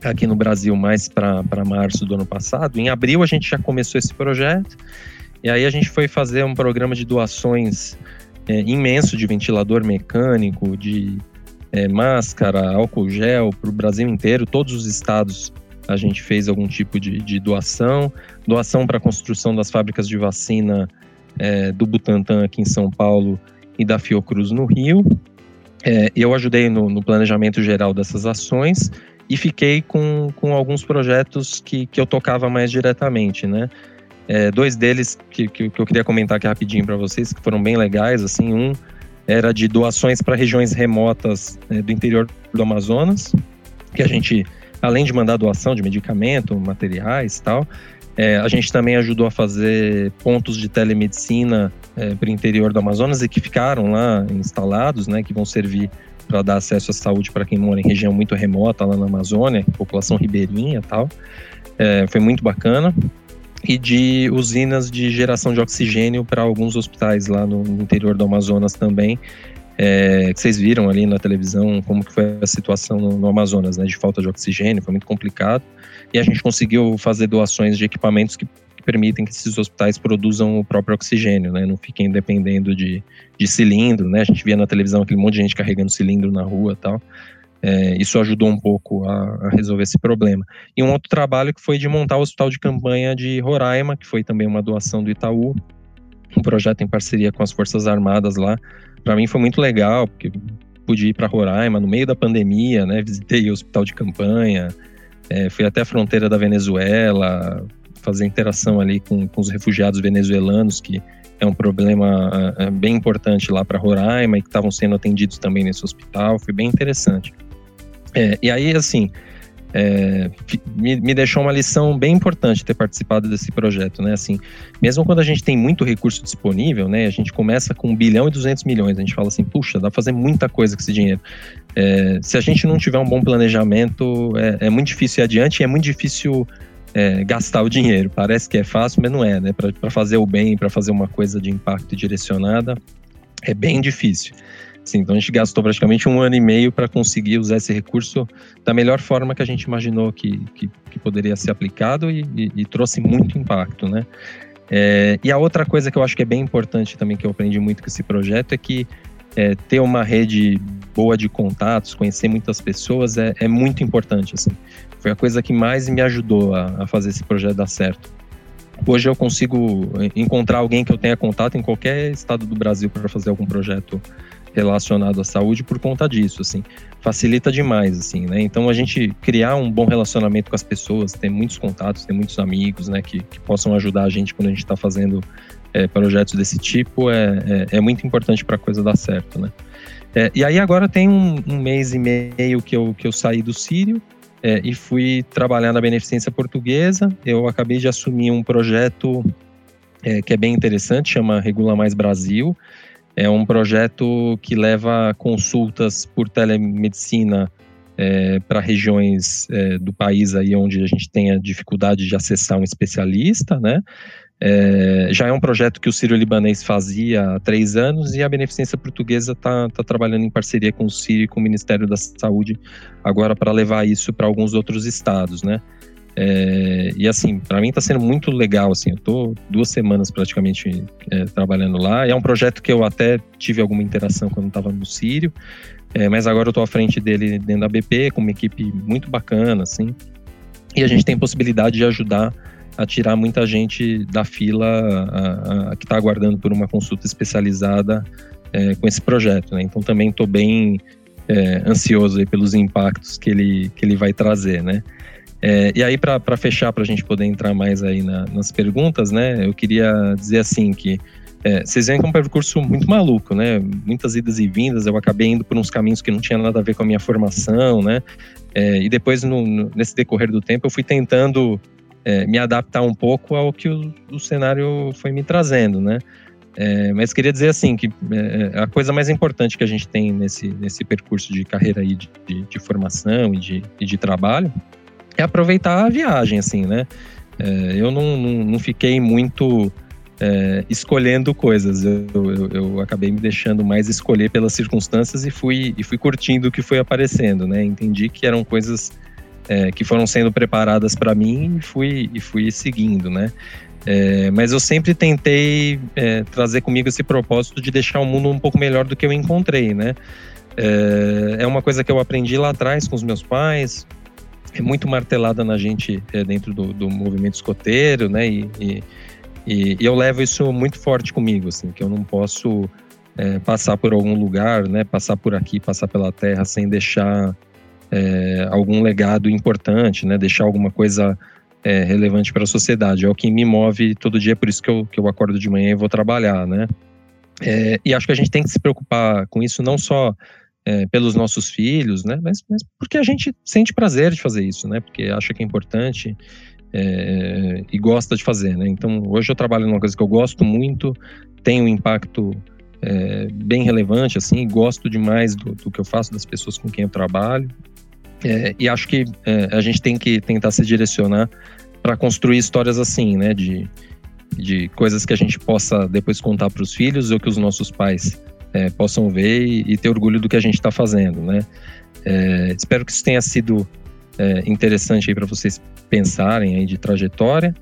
aqui no Brasil, mais para março do ano passado, em abril a gente já começou esse projeto. E aí a gente foi fazer um programa de doações é, imenso de ventilador mecânico, de é, máscara, álcool gel para o Brasil inteiro. Todos os estados a gente fez algum tipo de, de doação. Doação para a construção das fábricas de vacina é, do Butantan aqui em São Paulo e da Fiocruz no Rio. É, eu ajudei no, no, planejamento geral dessas ações e fiquei com, com alguns projetos que, que eu tocava mais diretamente, né? É, dois deles que, que, que, eu queria comentar aqui rapidinho para vocês, que foram bem legais, assim, um era de doações para regiões remotas é, do interior do Amazonas, que a gente, além de mandar doação de medicamento, materiais e tal, é, a gente também ajudou a fazer pontos de telemedicina é, para o interior do Amazonas e que ficaram lá instalados, né, que vão servir para dar acesso à saúde para quem mora em região muito remota lá na Amazônia, população ribeirinha e tal. É, foi muito bacana e de usinas de geração de oxigênio para alguns hospitais lá no, interior do Amazonas também. É, que vocês viram ali na televisão como que foi a situação no, no, Amazonas, né, de falta de oxigênio, foi muito complicado. E a gente conseguiu fazer doações de equipamentos que, permitem que esses hospitais produzam o próprio oxigênio, né, não fiquem dependendo de, de cilindro, né. A gente via na televisão aquele monte de gente carregando cilindro na rua, tal. É, isso ajudou um pouco a, a, resolver esse problema. E um outro trabalho que foi de montar o hospital de campanha de Roraima, que foi também uma doação do Itaú, um projeto em parceria com as Forças Armadas lá. Para mim foi muito legal, porque pude ir para Roraima no meio da pandemia, né? Visitei o hospital de campanha, é, fui até a fronteira da Venezuela, fazer interação ali com, com os refugiados venezuelanos, que é um problema é, bem importante lá para Roraima e que estavam sendo atendidos também nesse hospital. Foi bem interessante. É, e aí, assim, é, me, me, deixou uma lição bem importante ter participado desse projeto, né? Assim, mesmo quando a gente tem muito recurso disponível, né? A gente começa com 1 bilhão e 200 milhões, a gente fala assim, puxa, dá pra fazer muita coisa com esse dinheiro. É, se a gente não tiver um bom planejamento, é, é muito difícil ir adiante e é muito difícil é, gastar o dinheiro. Parece que é fácil, mas não é, né? Para fazer o bem, para fazer uma coisa de impacto direcionada, é bem difícil. Assim, então a gente gastou praticamente um ano e meio para conseguir usar esse recurso da melhor forma que a gente imaginou que, que, que poderia ser aplicado e, e, e, trouxe muito impacto, né? É, e a outra coisa que eu acho que é bem importante também que eu aprendi muito com esse projeto é que é, ter uma rede boa de contatos, conhecer muitas pessoas é, é, muito importante. Assim. Foi a coisa que mais me ajudou a, a fazer esse projeto dar certo. Hoje eu consigo encontrar alguém que eu tenha contato em qualquer estado do Brasil para fazer algum projeto relacionado à saúde por conta disso, assim. Facilita demais, assim, né? Então a gente criar um bom relacionamento com as pessoas, ter muitos contatos, ter muitos amigos, né, que, que possam ajudar a gente quando a gente está fazendo é, projetos desse tipo é, é, é muito importante para a coisa dar certo, né? É, e aí agora tem um, um, mês e meio que eu, que eu saí do Sírio é, e fui trabalhar na Beneficência Portuguesa. Eu acabei de assumir um projeto é, que é bem interessante, chama Regula Mais Brasil. É um projeto que leva consultas por telemedicina é, para regiões é, do país aí onde a gente tenha dificuldade de acessar um especialista, né? É, já é um projeto que o Sírio Libanês fazia há três anos e a Beneficência Portuguesa está tá trabalhando em parceria com o Sírio e com o Ministério da Saúde agora para levar isso para alguns outros estados, né? É, e assim, para mim está sendo muito legal, assim, eu tô duas semanas praticamente é, trabalhando lá. é um projeto que eu até tive alguma interação quando estava no Sírio, é, mas agora eu estou à frente dele dentro da BP, com uma equipe muito bacana, assim. E a gente tem possibilidade de ajudar a tirar muita gente da fila a, a, que está aguardando por uma consulta especializada é, com esse projeto, né? Então também estou bem é, ansioso pelos impactos que ele, que ele vai trazer, né? É, e aí, para fechar, para a gente poder entrar mais aí na, nas perguntas, né? Eu queria dizer assim que é, vocês veem que é um percurso muito maluco, né? Muitas idas e vindas, eu acabei indo por uns caminhos que não tinha nada a ver com a minha formação, né? É, e depois, no, no, nesse decorrer do tempo, eu fui tentando é, me adaptar um pouco ao que o, o cenário foi me trazendo, né? É, mas queria dizer assim que é, a coisa mais importante que a gente tem nesse, nesse percurso de carreira aí de, de, de formação e de, e de trabalho é aproveitar a viagem, assim, né? É, eu não, não, não, fiquei muito é, escolhendo coisas, eu, eu, eu, acabei me deixando mais escolher pelas circunstâncias e fui, e fui curtindo o que foi aparecendo, né? Entendi que eram coisas é, que foram sendo preparadas para mim e fui, e fui seguindo, né? É, mas eu sempre tentei é, trazer comigo esse propósito de deixar o mundo um pouco melhor do que eu encontrei, né? É, é uma coisa que eu aprendi lá atrás com os meus pais, é muito martelada na gente é, dentro do, do, movimento escoteiro, né? E, e, e, eu levo isso muito forte comigo, assim, que eu não posso é, passar por algum lugar, né? Passar por aqui, passar pela terra sem deixar é, algum legado importante, né? Deixar alguma coisa é, relevante para a sociedade. É o que me move todo dia, por isso que eu, que eu acordo de manhã e vou trabalhar, né? É, e acho que a gente tem que se preocupar com isso não só é, pelos nossos filhos, né? Mas, mas, porque a gente sente prazer de fazer isso, né? Porque acha que é importante é, e gosta de fazer, né? Então, hoje eu trabalho numa coisa que eu gosto muito, tem um impacto é, bem relevante, assim, gosto demais do, do, que eu faço, das pessoas com quem eu trabalho. É, e acho que é, a gente tem que tentar se direcionar para construir histórias assim, né? De, de coisas que a gente possa depois contar para os filhos ou que os nossos pais é, possam ver e, e, ter orgulho do que a gente está fazendo, né? É, espero que isso tenha sido é, interessante aí para vocês pensarem aí de trajetória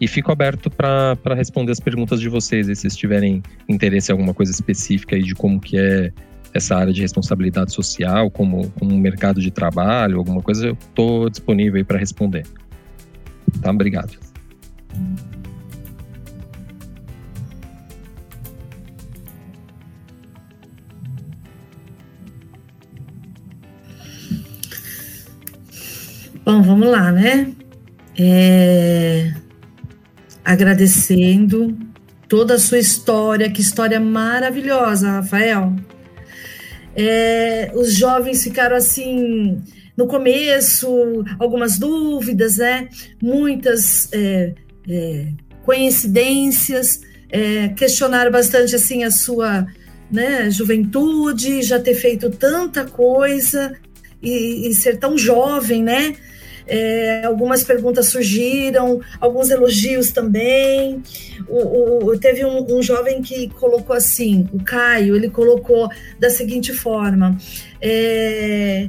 e fico aberto para responder as perguntas de vocês, se vocês tiverem interesse em alguma coisa específica aí de como que é essa área de responsabilidade social, como, como um mercado de trabalho, alguma coisa, eu estou disponível aí para responder. Tá? Obrigado. Bom, vamos lá, né? É... Agradecendo toda a sua história, que história maravilhosa, Rafael. É... Os jovens ficaram assim, no começo, algumas dúvidas, né? Muitas é, é, coincidências, é, questionaram bastante assim a sua né, juventude, já ter feito tanta coisa e, e ser tão jovem, né? É, algumas perguntas surgiram, alguns elogios também. O, o teve um, um, jovem que colocou assim, o Caio, ele colocou da seguinte forma: é,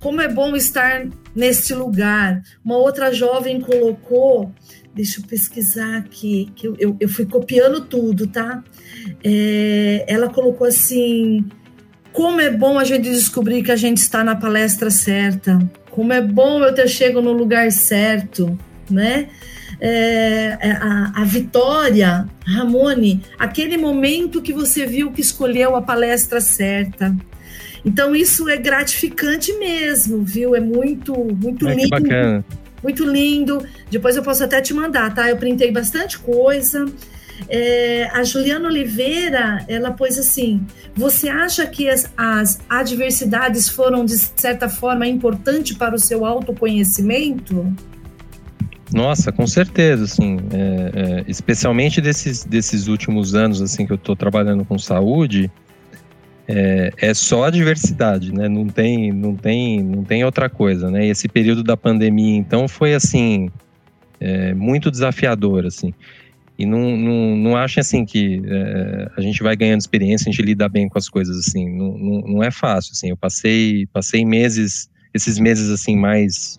como é bom estar neste lugar. Uma outra jovem colocou Deixa eu pesquisar aqui, que eu, eu, eu fui copiando tudo, tá? É, ela colocou assim: como é bom a gente descobrir que a gente está na palestra certa, como é bom eu ter chego no lugar certo, né? É, é a, a Vitória, Ramone, aquele momento que você viu que escolheu a palestra certa. Então isso é gratificante mesmo, viu? É muito, muito é, lindo. bacana muito lindo. Depois eu posso até te mandar, tá? Eu printei bastante coisa. É, a Juliana Oliveira, ela pôs assim: você acha que as, as adversidades foram, de certa forma, importantes para o seu autoconhecimento? Nossa, com certeza, assim, é, é, especialmente desses, desses últimos anos, assim, que eu estou trabalhando com saúde, é, é só a diversidade, né? Não tem, não tem, não tem outra coisa, né? E esse período da pandemia, então, foi assim é, muito desafiador, assim. E não, não, não achem assim que é, a gente vai ganhando experiência, a gente lida bem com as coisas, assim. Não, não, não é fácil, assim. Eu passei, passei meses, esses meses assim mais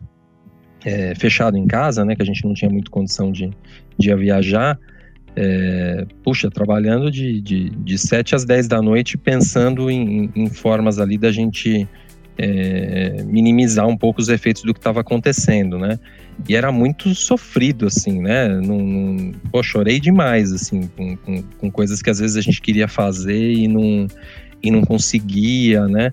é, fechado em casa, né? Que a gente não tinha muito condição de, de viajar é, puxa, trabalhando de, de, de 7 às 10 da noite, pensando em, em formas ali da gente é, minimizar um pouco os efeitos do que estava acontecendo, né? E era muito sofrido, assim, né? Não, pô, chorei demais, assim, com, com, com, coisas que às vezes a gente queria fazer e não, e não conseguia, né?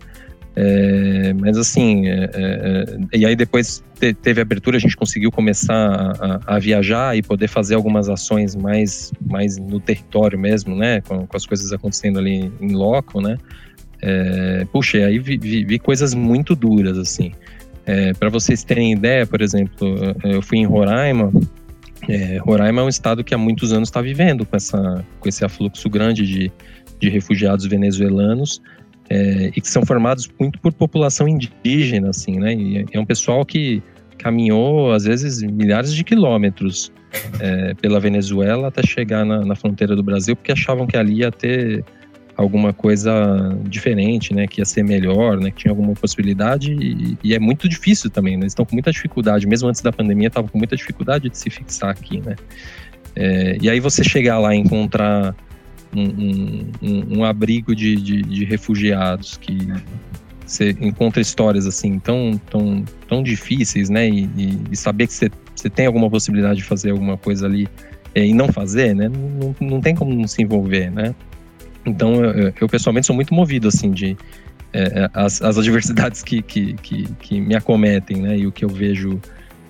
É, mas assim, é, é, e aí depois te, teve abertura, a gente conseguiu começar a, a, viajar e poder fazer algumas ações mais, mais no território mesmo, né? Com, com as coisas acontecendo ali em loco, né? É, puxa, aí vi, vi, vi, coisas muito duras, assim. É, Para vocês terem ideia, por exemplo, eu fui em Roraima. É, Roraima é um estado que há muitos anos está vivendo com, essa, com esse afluxo grande de, de refugiados venezuelanos é, e que são formados muito por população indígena, assim, né? E é um pessoal que caminhou, às vezes, milhares de quilômetros é, pela Venezuela até chegar na, na, fronteira do Brasil, porque achavam que ali ia ter alguma coisa diferente, né? Que ia ser melhor, né? Que tinha alguma possibilidade e, e é muito difícil também, né? Eles estão com muita dificuldade, mesmo antes da pandemia, estavam com muita dificuldade de se fixar aqui, né? É, e aí você chegar lá e encontrar um, um, um abrigo de, de, de, refugiados que você encontra histórias assim tão, tão, tão difíceis, né? E, e, e saber que você, você tem alguma possibilidade de fazer alguma coisa ali é, e não fazer, né? Não, não tem como não se envolver, né? Então eu, eu pessoalmente sou muito movido assim de é, é, as, as adversidades que, que, que, que, me acometem, né? E o que eu vejo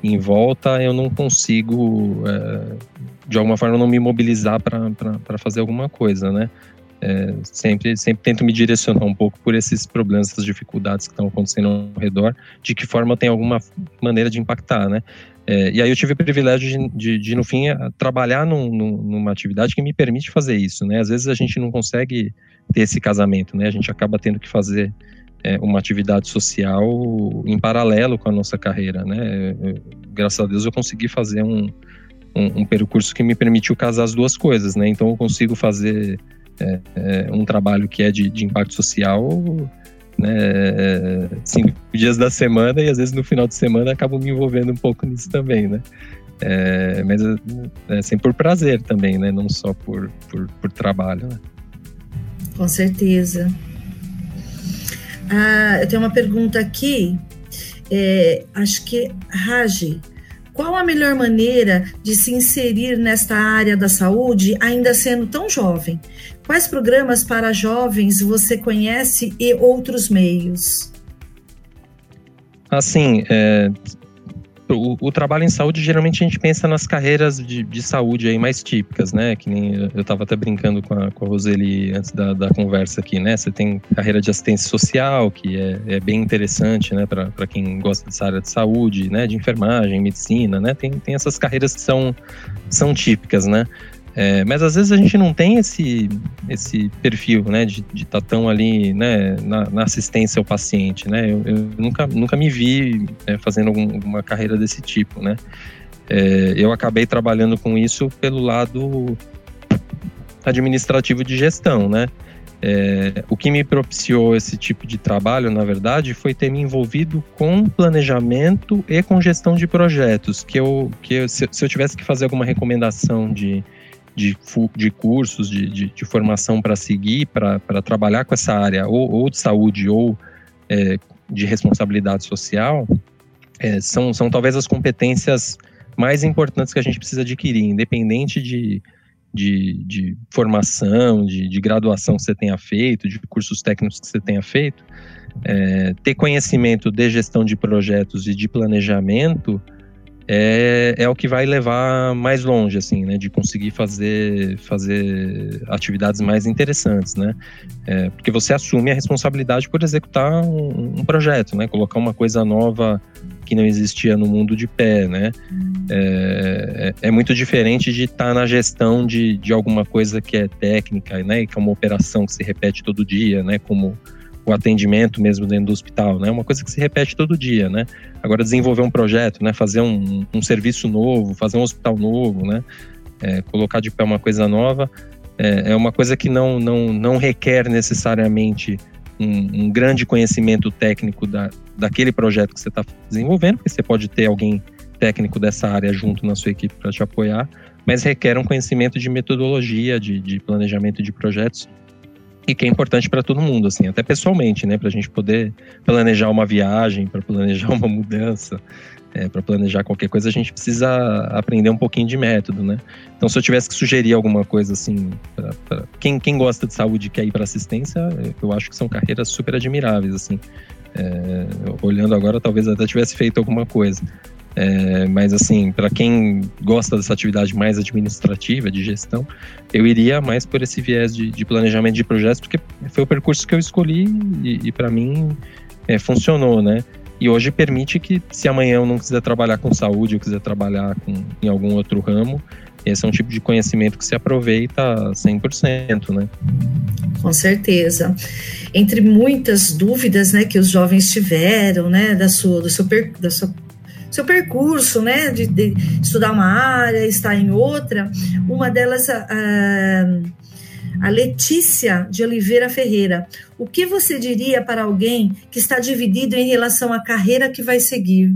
em volta, eu não consigo é, de alguma forma não me mobilizar para fazer alguma coisa, né? É, sempre, sempre tento me direcionar um pouco por esses problemas, essas dificuldades que estão acontecendo ao redor, de que forma tenho alguma maneira de impactar, né? É, e aí eu tive o privilégio de, de, de no fim, trabalhar num, numa atividade que me permite fazer isso, né? Às vezes a gente não consegue ter esse casamento, né? A gente acaba tendo que fazer é, uma atividade social em paralelo com a nossa carreira, né? Eu, graças a Deus eu consegui fazer um, um, um, percurso que me permitiu casar as duas coisas, né? Então eu consigo fazer é, é, um trabalho que é de, de impacto social, né? Cinco dias da semana e às vezes no final de semana acabo me envolvendo um pouco nisso também, né? É, mas sempre por prazer também, né? Não só por, por, por trabalho. Né? Com certeza. Ah, eu tenho uma pergunta aqui. É, acho que Raji, qual a melhor maneira de se inserir nesta área da saúde, ainda sendo tão jovem? Quais programas para jovens você conhece e outros meios? Assim, é, o, o, trabalho em saúde, geralmente a gente pensa nas carreiras de, de saúde aí mais típicas, né? Que nem eu estava até brincando com a, com a Roseli antes da, da, conversa aqui, né? Você tem carreira de assistência social, que é, é bem interessante, né? Para quem gosta dessa área de saúde, né? De enfermagem, medicina, né? Tem, tem essas carreiras que são, são típicas, né? É, mas às vezes a gente não tem esse, esse perfil, né, de estar tá tão ali, né, na, na, assistência ao paciente, né. Eu, eu nunca, nunca me vi né, fazendo alguma carreira desse tipo, né. É, eu acabei trabalhando com isso pelo lado administrativo de gestão, né. É, o que me propiciou esse tipo de trabalho, na verdade, foi ter me envolvido com planejamento e com gestão de projetos. Que eu, que eu, se, se eu tivesse que fazer alguma recomendação de, de, de cursos, de, de, de formação para seguir, para trabalhar com essa área, ou, ou de saúde, ou é, de responsabilidade social, é, são, são talvez as competências mais importantes que a gente precisa adquirir, independente de de, de formação, de, de, graduação que você tenha feito, de cursos técnicos que você tenha feito, é, ter conhecimento de gestão de projetos e de planejamento é, é o que vai levar mais longe, assim, né? De conseguir fazer, fazer atividades mais interessantes, né? É, porque você assume a responsabilidade por executar um, um, projeto, né? Colocar uma coisa nova que não existia no mundo de pé, né? É, é, é muito diferente de estar na gestão de, de alguma coisa que é técnica, né? Que é uma operação que se repete todo dia, né? Como o atendimento mesmo dentro do hospital, né? Uma coisa que se repete todo dia, né? Agora desenvolver um projeto, né? Fazer um, um serviço novo, fazer um hospital novo, né? É, colocar de pé uma coisa nova é, é, uma coisa que não, não, não requer necessariamente um, um grande conhecimento técnico da, daquele projeto que você está desenvolvendo, porque você pode ter alguém técnico dessa área junto na sua equipe para te apoiar, mas requer um conhecimento de metodologia, de, de planejamento de projetos e que é importante para todo mundo, assim, até pessoalmente, né, para a gente poder planejar uma viagem, para planejar uma mudança, é, para planejar qualquer coisa, a gente precisa aprender um pouquinho de método, né? Então, se eu tivesse que sugerir alguma coisa assim, pra, pra quem, quem gosta de saúde e quer ir para assistência, eu acho que são carreiras super admiráveis, assim. É, olhando agora, talvez até tivesse feito alguma coisa. É, mas assim, para quem gosta dessa atividade mais administrativa, de gestão, eu iria mais por esse viés de, de planejamento de projetos, porque foi o percurso que eu escolhi e, e para mim é, funcionou, né? E hoje permite que, se amanhã eu não quiser trabalhar com saúde, eu quiser trabalhar com, em algum outro ramo, esse é um tipo de conhecimento que se aproveita 100%, né? Com certeza. Entre muitas dúvidas, né, que os jovens tiveram, né, da sua, do seu, da sua seu percurso, né, de, de, estudar uma área, estar em outra. Uma delas, a, a Letícia de Oliveira Ferreira. O que você diria para alguém que está dividido em relação à carreira que vai seguir?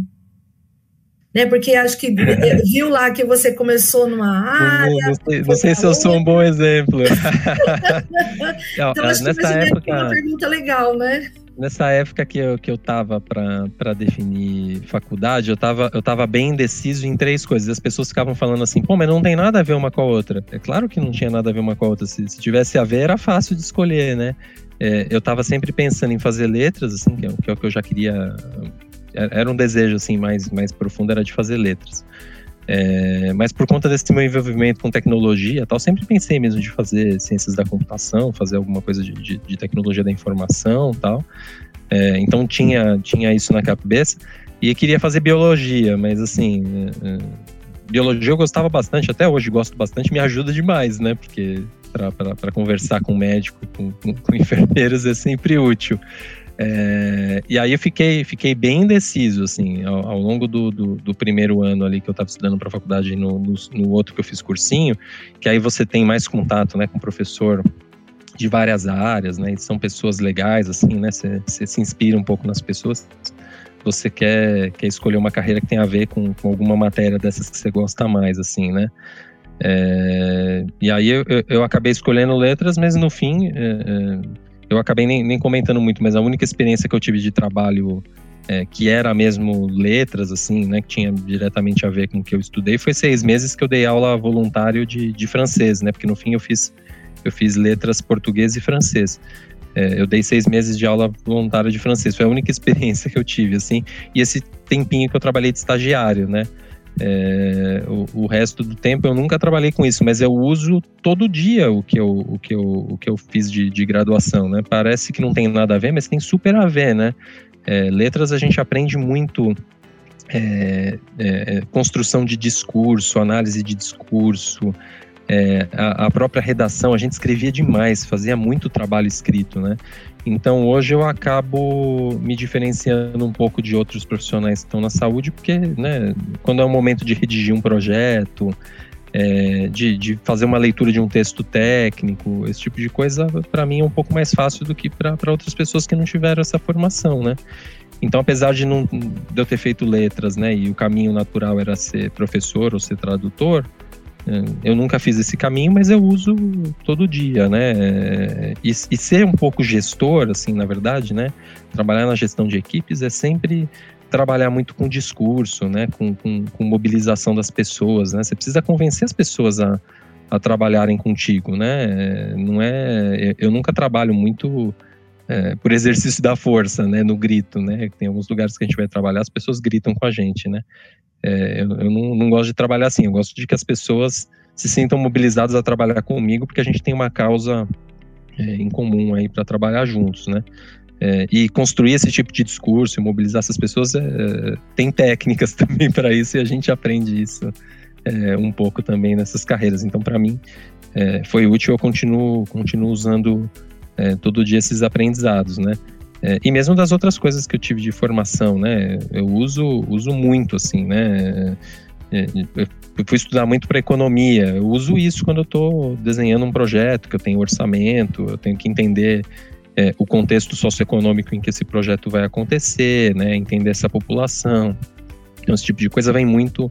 Né, porque acho que viu lá que você começou numa área. Sei, não sei se eu sou um bom exemplo. então, acho que época... é uma pergunta legal, né? Nessa época que eu, que eu tava para definir faculdade, eu tava, eu tava bem indeciso em três coisas. As pessoas ficavam falando assim, pô, mas não tem nada a ver uma com a outra. É claro que não tinha nada a ver uma com a outra. Se, se tivesse a ver, era fácil de escolher, né? É, eu tava sempre pensando em fazer letras, assim, que é, que é o que eu já queria. Era um desejo, assim, mais, mais profundo, era de fazer letras. É, mas por conta desse meu envolvimento com tecnologia, tal, sempre pensei mesmo de fazer ciências da computação, fazer alguma coisa de, de, de tecnologia da informação, tal. É, então tinha tinha isso na cabeça e queria fazer biologia, mas assim, é, é biologia eu gostava bastante, até hoje gosto bastante, me ajuda demais, né? Porque para conversar com médico, com, com, com enfermeiros é sempre útil. É, e aí eu fiquei, fiquei bem indeciso, assim, ao, ao longo do, do, do, primeiro ano ali que eu estava estudando para a faculdade no, no, no, outro que eu fiz cursinho, que aí você tem mais contato, né, com o professor de várias áreas, né, e são pessoas legais, assim, né, você, se inspira um pouco nas pessoas, você quer, quer escolher uma carreira que tem a ver com, com alguma matéria dessas que você gosta mais, assim, né, é, e aí eu, eu, eu, acabei escolhendo letras, mas no fim... É, é eu acabei nem, nem, comentando muito, mas a única experiência que eu tive de trabalho é, que era mesmo letras, assim, né, que tinha diretamente a ver com o que eu estudei, foi seis meses que eu dei aula voluntário de, de francês, né, porque no fim eu fiz, eu fiz letras português e francês. É, eu dei seis meses de aula voluntária de francês, foi a única experiência que eu tive, assim, e esse tempinho que eu trabalhei de estagiário, né, é, o, o, resto do tempo eu nunca trabalhei com isso, mas eu uso todo dia o que eu, o que eu, o que eu fiz de, de graduação, né? Parece que não tem nada a ver, mas tem super a ver, né? É, letras a gente aprende muito é, é construção de discurso, análise de discurso, é, a, a, própria redação, a gente escrevia demais, fazia muito trabalho escrito, né? Então hoje eu acabo me diferenciando um pouco de outros profissionais que estão na saúde, porque né, quando é o momento de redigir um projeto, é, de, de, fazer uma leitura de um texto técnico, esse tipo de coisa, para mim é um pouco mais fácil do que para outras pessoas que não tiveram essa formação, né? Então, apesar de, não, de eu ter feito letras, né, e o caminho natural era ser professor ou ser tradutor, eu nunca fiz esse caminho, mas eu uso todo dia, né? E, e, ser um pouco gestor, assim, na verdade, né? Trabalhar na gestão de equipes é sempre trabalhar muito com discurso, né? Com, com, com mobilização das pessoas, né? Você precisa convencer as pessoas a, a trabalharem contigo, né? Não é, eu nunca trabalho muito é, por exercício da força, né? No grito, né? Tem alguns lugares que a gente vai trabalhar, as pessoas gritam com a gente, né? É, eu, eu não, não, gosto de trabalhar assim, eu gosto de que as pessoas se sintam mobilizadas a trabalhar comigo, porque a gente tem uma causa é, em comum aí para trabalhar juntos, né? É, e construir esse tipo de discurso mobilizar essas pessoas é, tem técnicas também para isso e a gente aprende isso é, um pouco também nessas carreiras. Então, para mim, é, foi útil. Eu continuo, continuo usando todo dia esses aprendizados, né? É, e mesmo das outras coisas que eu tive de formação, né? Eu uso, uso muito, assim, né? É, eu fui estudar muito para economia. Eu uso isso quando eu estou desenhando um projeto, que eu tenho orçamento, eu tenho que entender é, o contexto socioeconômico em que esse projeto vai acontecer, né? Entender essa população. Então, esse tipo de coisa vem muito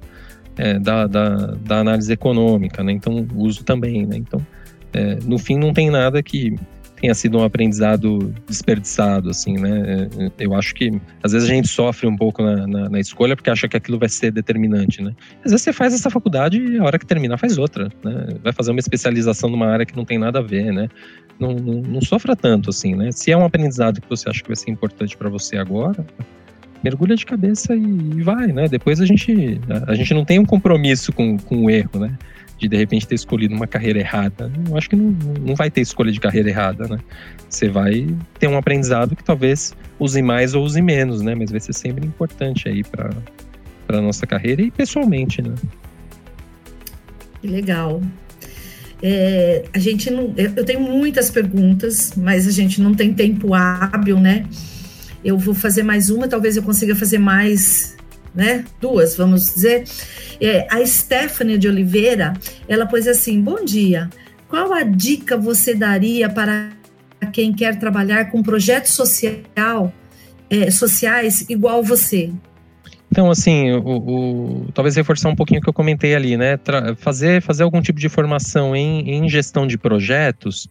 é, da, da, da, análise econômica, né? Então, uso também, né? Então, é, no fim, não tem nada que tenha sido um aprendizado desperdiçado, assim, né? É, eu acho que às vezes a gente sofre um pouco na, na, na, escolha porque acha que aquilo vai ser determinante, né? Às vezes você faz essa faculdade e a hora que terminar faz outra, né? Vai fazer uma especialização numa área que não tem nada a ver, né? Não, não, não sofra tanto, assim, né? Se é um aprendizado que você acha que vai ser importante para você agora, mergulha de cabeça e, vai, né? Depois a gente, a gente não tem um compromisso com, com o erro, né? De de repente ter escolhido uma carreira errada. Eu acho que não, não vai ter escolha de carreira errada, né? Você vai ter um aprendizado que talvez use mais ou use menos, né? Mas vai ser sempre importante aí para a nossa carreira e pessoalmente, né? Legal. É, a gente não. Eu tenho muitas perguntas, mas a gente não tem tempo hábil, né? Eu vou fazer mais uma, talvez eu consiga fazer mais né? Duas, vamos dizer. É, a Stephanie de Oliveira, ela pôs assim: Bom dia. Qual a dica você daria para quem quer trabalhar com projetos social, é, sociais igual você? Então, assim, o, o, talvez reforçar um pouquinho o que eu comentei ali, né? Tra fazer, fazer algum tipo de formação em, em gestão de projetos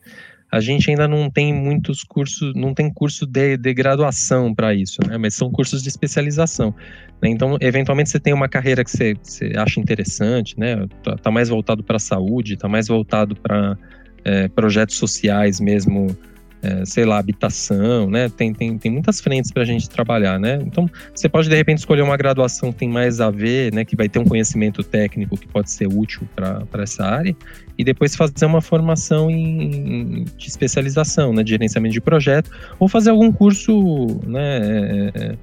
a gente ainda não tem muitos cursos, não tem curso de, de graduação para isso, né? Mas são cursos de especialização. Né? Então, eventualmente você tem uma carreira que você, você acha interessante, né? Tá, tá mais voltado para a saúde, tá mais voltado para é, projetos sociais mesmo, é, sei lá, habitação, né? Tem, tem, tem muitas frentes para a gente trabalhar, né? Então, você pode de repente escolher uma graduação que tem mais a ver, né? Que vai ter um conhecimento técnico que pode ser útil para essa área, e depois fazer uma formação em, de especialização, né? De gerenciamento de projeto, ou fazer algum curso, né? É, é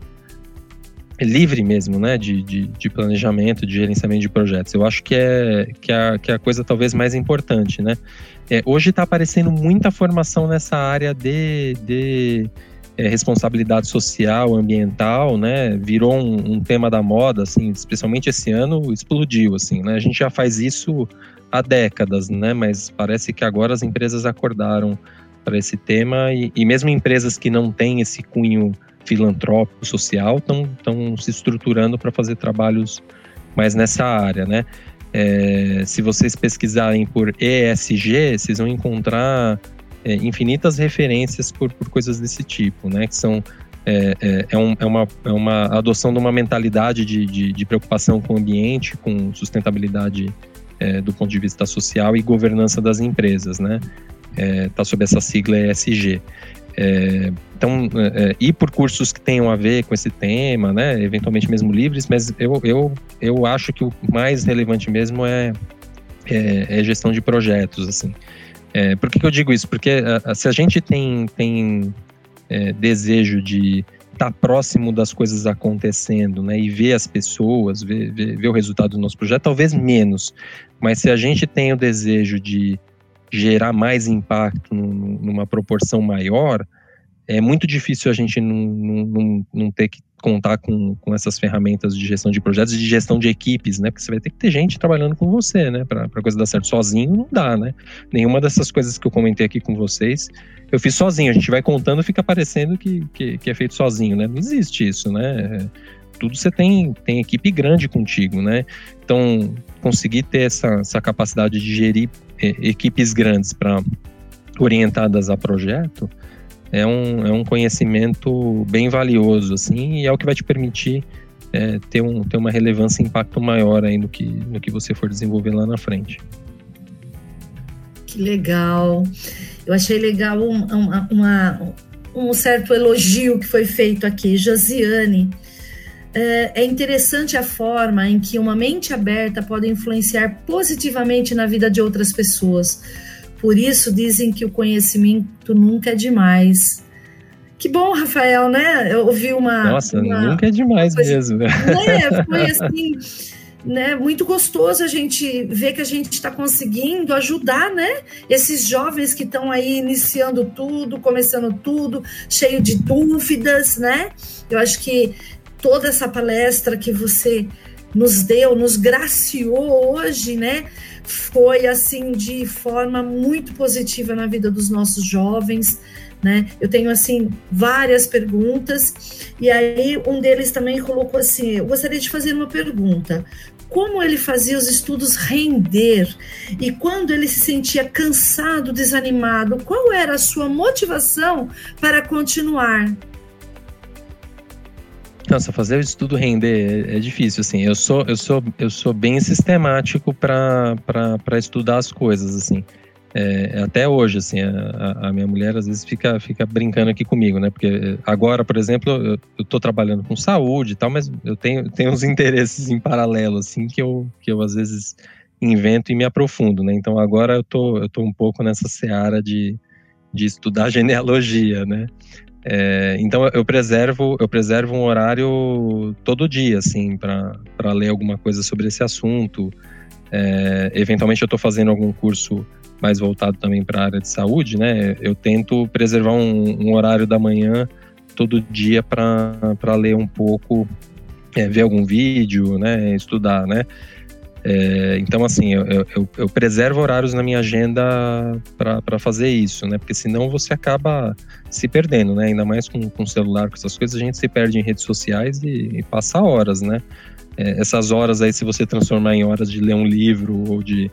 livre mesmo, né, de, de, de, planejamento, de gerenciamento de projetos. Eu acho que é, que é, que é a coisa talvez mais importante, né. É, hoje está aparecendo muita formação nessa área de, de é, responsabilidade social, ambiental, né, virou um, um, tema da moda, assim, especialmente esse ano, explodiu, assim, né, a gente já faz isso há décadas, né, mas parece que agora as empresas acordaram para esse tema e, e mesmo empresas que não têm esse cunho filantrópico, social, estão se estruturando para fazer trabalhos mais nessa área, né? É, se vocês pesquisarem por ESG, vocês vão encontrar é, infinitas referências por, por coisas desse tipo, né? Que são é, é, é, um, é, uma, é uma adoção de uma mentalidade de, de, de preocupação com o ambiente, com sustentabilidade é, do ponto de vista social e governança das empresas, né? Está é, sob essa sigla ESG. É, então, é, é, ir por cursos que tenham a ver com esse tema, né, eventualmente mesmo livres, mas eu, eu, eu acho que o mais relevante mesmo é, é, é gestão de projetos, assim. É, por que, que, eu digo isso? Porque a, a, se a gente tem, tem é, desejo de estar tá próximo das coisas acontecendo, né? E ver as pessoas, ver, ver, ver o resultado do nosso projeto, talvez menos. Mas se a gente tem o desejo de gerar mais impacto numa proporção maior, é muito difícil a gente não, não, não ter que contar com, com essas ferramentas de gestão de projetos e de gestão de equipes, né? Porque você vai ter que ter gente trabalhando com você, né? Para a coisa dar certo. Sozinho não dá, né? Nenhuma dessas coisas que eu comentei aqui com vocês, eu fiz sozinho. A gente vai contando fica parecendo que, que, que é feito sozinho, né? Não existe isso, né? Tudo você tem, tem equipe grande contigo, né? Então, conseguir ter essa, essa capacidade de gerir é, equipes grandes para orientadas a projeto, é um, é um conhecimento bem valioso, assim, e é o que vai te permitir é, ter, um, ter uma relevância e impacto maior aí no que, no que você for desenvolver lá na frente. Que legal. Eu achei legal uma, uma, um certo elogio que foi feito aqui, Josiane. É, é interessante a forma em que uma mente aberta pode influenciar positivamente na vida de outras pessoas por isso dizem que o conhecimento nunca é demais. Que bom, Rafael, né? Eu ouvi uma. Nossa, uma, nunca é demais coisa, mesmo. Né? Foi assim. Né, muito gostoso a gente ver que a gente está conseguindo ajudar, né? Esses jovens que estão aí iniciando tudo, começando tudo, cheio de dúvidas, né? Eu acho que toda essa palestra que você nos deu, nos graciou hoje, né? foi assim de forma muito positiva na vida dos nossos jovens, né? Eu tenho assim várias perguntas e aí um deles também colocou assim: eu gostaria de fazer uma pergunta. Como ele fazia os estudos render e quando ele se sentia cansado, desanimado, qual era a sua motivação para continuar? Nossa, fazer o estudo render é, é, difícil, assim. Eu sou, eu sou, eu sou bem sistemático para estudar as coisas, assim. É, até hoje, assim, a, a, minha mulher às vezes fica, fica brincando aqui comigo, né? Porque agora, por exemplo, eu, tô trabalhando com saúde e tal, mas eu tenho, tenho uns interesses em paralelo, assim, que eu, que eu às vezes invento e me aprofundo, né? Então agora eu tô, eu tô um pouco nessa seara de, de estudar genealogia, né? É, então eu preservo eu preservo um horário todo dia assim para ler alguma coisa sobre esse assunto. É, eventualmente eu estou fazendo algum curso mais voltado também para a área de saúde, né? Eu tento preservar um, um horário da manhã todo dia para ler um pouco, é, ver algum vídeo, né? Estudar, né? É, então, assim, eu, eu, eu, preservo horários na minha agenda para fazer isso, né? Porque senão você acaba se perdendo, né? Ainda mais com, com celular, com essas coisas, a gente se perde em redes sociais e, e passa horas, né? É, essas horas aí, se você transformar em horas de ler um livro ou de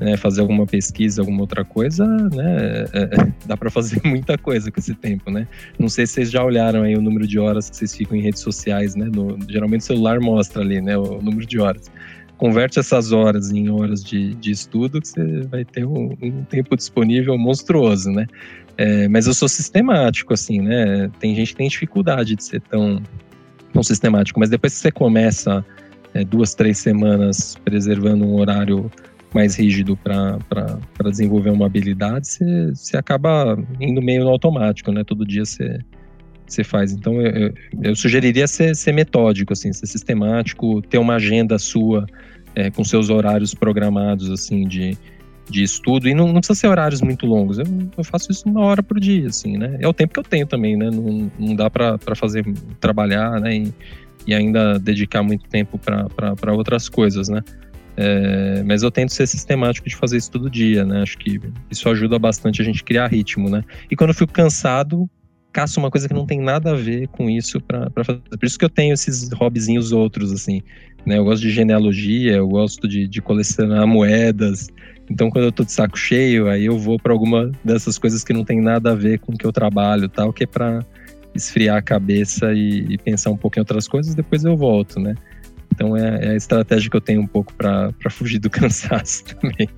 né, fazer alguma pesquisa, alguma outra coisa, né? É, é dá para fazer muita coisa com esse tempo, né? Não sei se vocês já olharam aí o número de horas que vocês ficam em redes sociais, né? No, geralmente o celular mostra ali, né? O, o número de horas converte essas horas em horas de, de estudo, que você vai ter um, um tempo disponível monstruoso, né? É, mas eu sou sistemático, assim, né? Tem gente que tem dificuldade de ser tão, tão sistemático, mas depois que você começa é, duas, três semanas preservando um horário mais rígido para desenvolver uma habilidade, você, você acaba indo meio automático, né? Todo dia você, você faz. Então, eu, eu, sugeriria ser, ser, metódico, assim, ser sistemático, ter uma agenda sua é, com seus horários programados, assim, de, de estudo. E não, não precisa ser horários muito longos. Eu, eu, faço isso uma hora por dia, assim, né? É o tempo que eu tenho também, né? Não, não dá para fazer, trabalhar, né? E, e ainda dedicar muito tempo para outras coisas, né? É, mas eu tento ser sistemático de fazer isso todo dia, né? Acho que isso ajuda bastante a gente criar ritmo, né? E quando eu fico cansado, caço uma coisa que não tem nada a ver com isso para fazer. Por isso que eu tenho esses hobbyzinhos outros, assim. Né? Eu gosto de genealogia, eu gosto de, de colecionar moedas. Então, quando eu tô de saco cheio, aí eu vou para alguma dessas coisas que não tem nada a ver com o que eu trabalho, tal, que é para esfriar a cabeça e, e, pensar um pouco em outras coisas, depois eu volto, né? Então é, é a estratégia que eu tenho um pouco para fugir do cansaço também.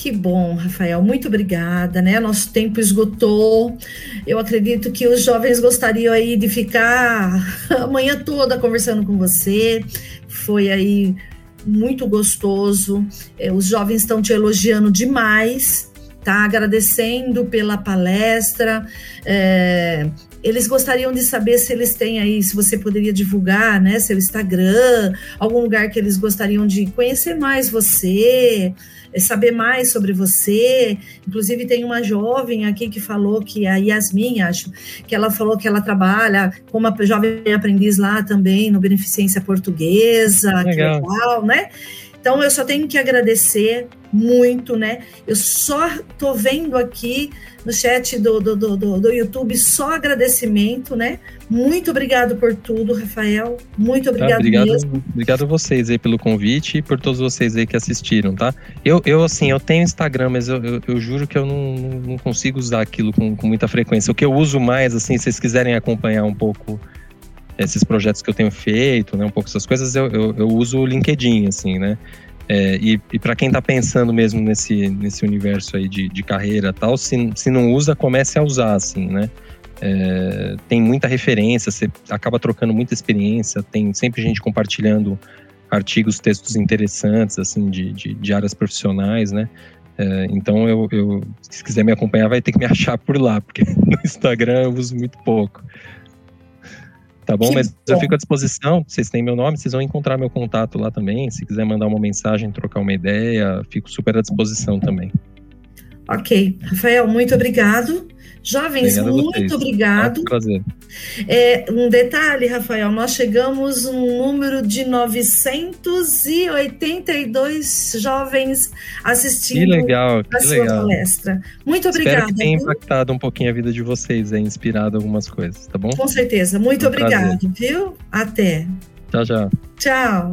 Que bom, Rafael, muito obrigada, né? Nosso tempo esgotou. Eu acredito que os jovens gostariam aí de ficar a manhã toda conversando com você. Foi aí muito gostoso. É, os jovens estão te elogiando demais, tá? Agradecendo pela palestra. É, eles gostariam de saber se eles têm aí, se você poderia divulgar, né, seu Instagram, algum lugar que eles gostariam de conhecer mais você, é, saber mais sobre você. Inclusive tem uma jovem aqui que falou que a Yasmin, acho, que ela falou que ela trabalha como uma jovem aprendiz lá também no Beneficência Portuguesa, legal. que legal, né? Então eu só tenho que agradecer muito, né? Eu só tô vendo aqui no chat do, do, do, do, YouTube só agradecimento, né? Muito obrigado por tudo, Rafael. Muito tá, obrigado, tá, obrigado mesmo. Obrigado a vocês aí pelo convite e por todos vocês aí que assistiram, tá? Eu, eu assim, eu tenho Instagram, mas eu, eu, eu juro que eu não, não consigo usar aquilo com, com muita frequência. O que eu uso mais, assim, se vocês quiserem acompanhar um pouco esses projetos que eu tenho feito, né, um pouco essas coisas, eu, eu, eu uso o LinkedIn, assim, né? É, e, e para quem está pensando mesmo nesse, nesse universo aí de, de carreira tal, se, se não usa, comece a usar, assim, né? É, tem muita referência, você acaba trocando muita experiência, tem sempre gente compartilhando artigos, textos interessantes, assim, de, de, de áreas profissionais, né? É, então, eu, eu, se quiser me acompanhar, vai ter que me achar por lá, porque no Instagram eu uso muito pouco. Tá bom? Que Mas bom. eu fico à disposição, vocês têm meu nome, vocês vão encontrar meu contato lá também. Se quiser mandar uma mensagem, trocar uma ideia, fico super à disposição também. Ok. Rafael, muito obrigado. Jovens, Obrigado muito obrigado. É um. É, detalhe, Rafael, nós chegamos um número de 982 jovens assistindo que legal, que a sua legal. palestra. Muito obrigada. Espero que tenha impactado um pouquinho a vida de vocês, é inspirado algumas coisas, tá bom? Com certeza. Muito um obrigado, prazer. viu? Até. Tchau, tchau. Tchau.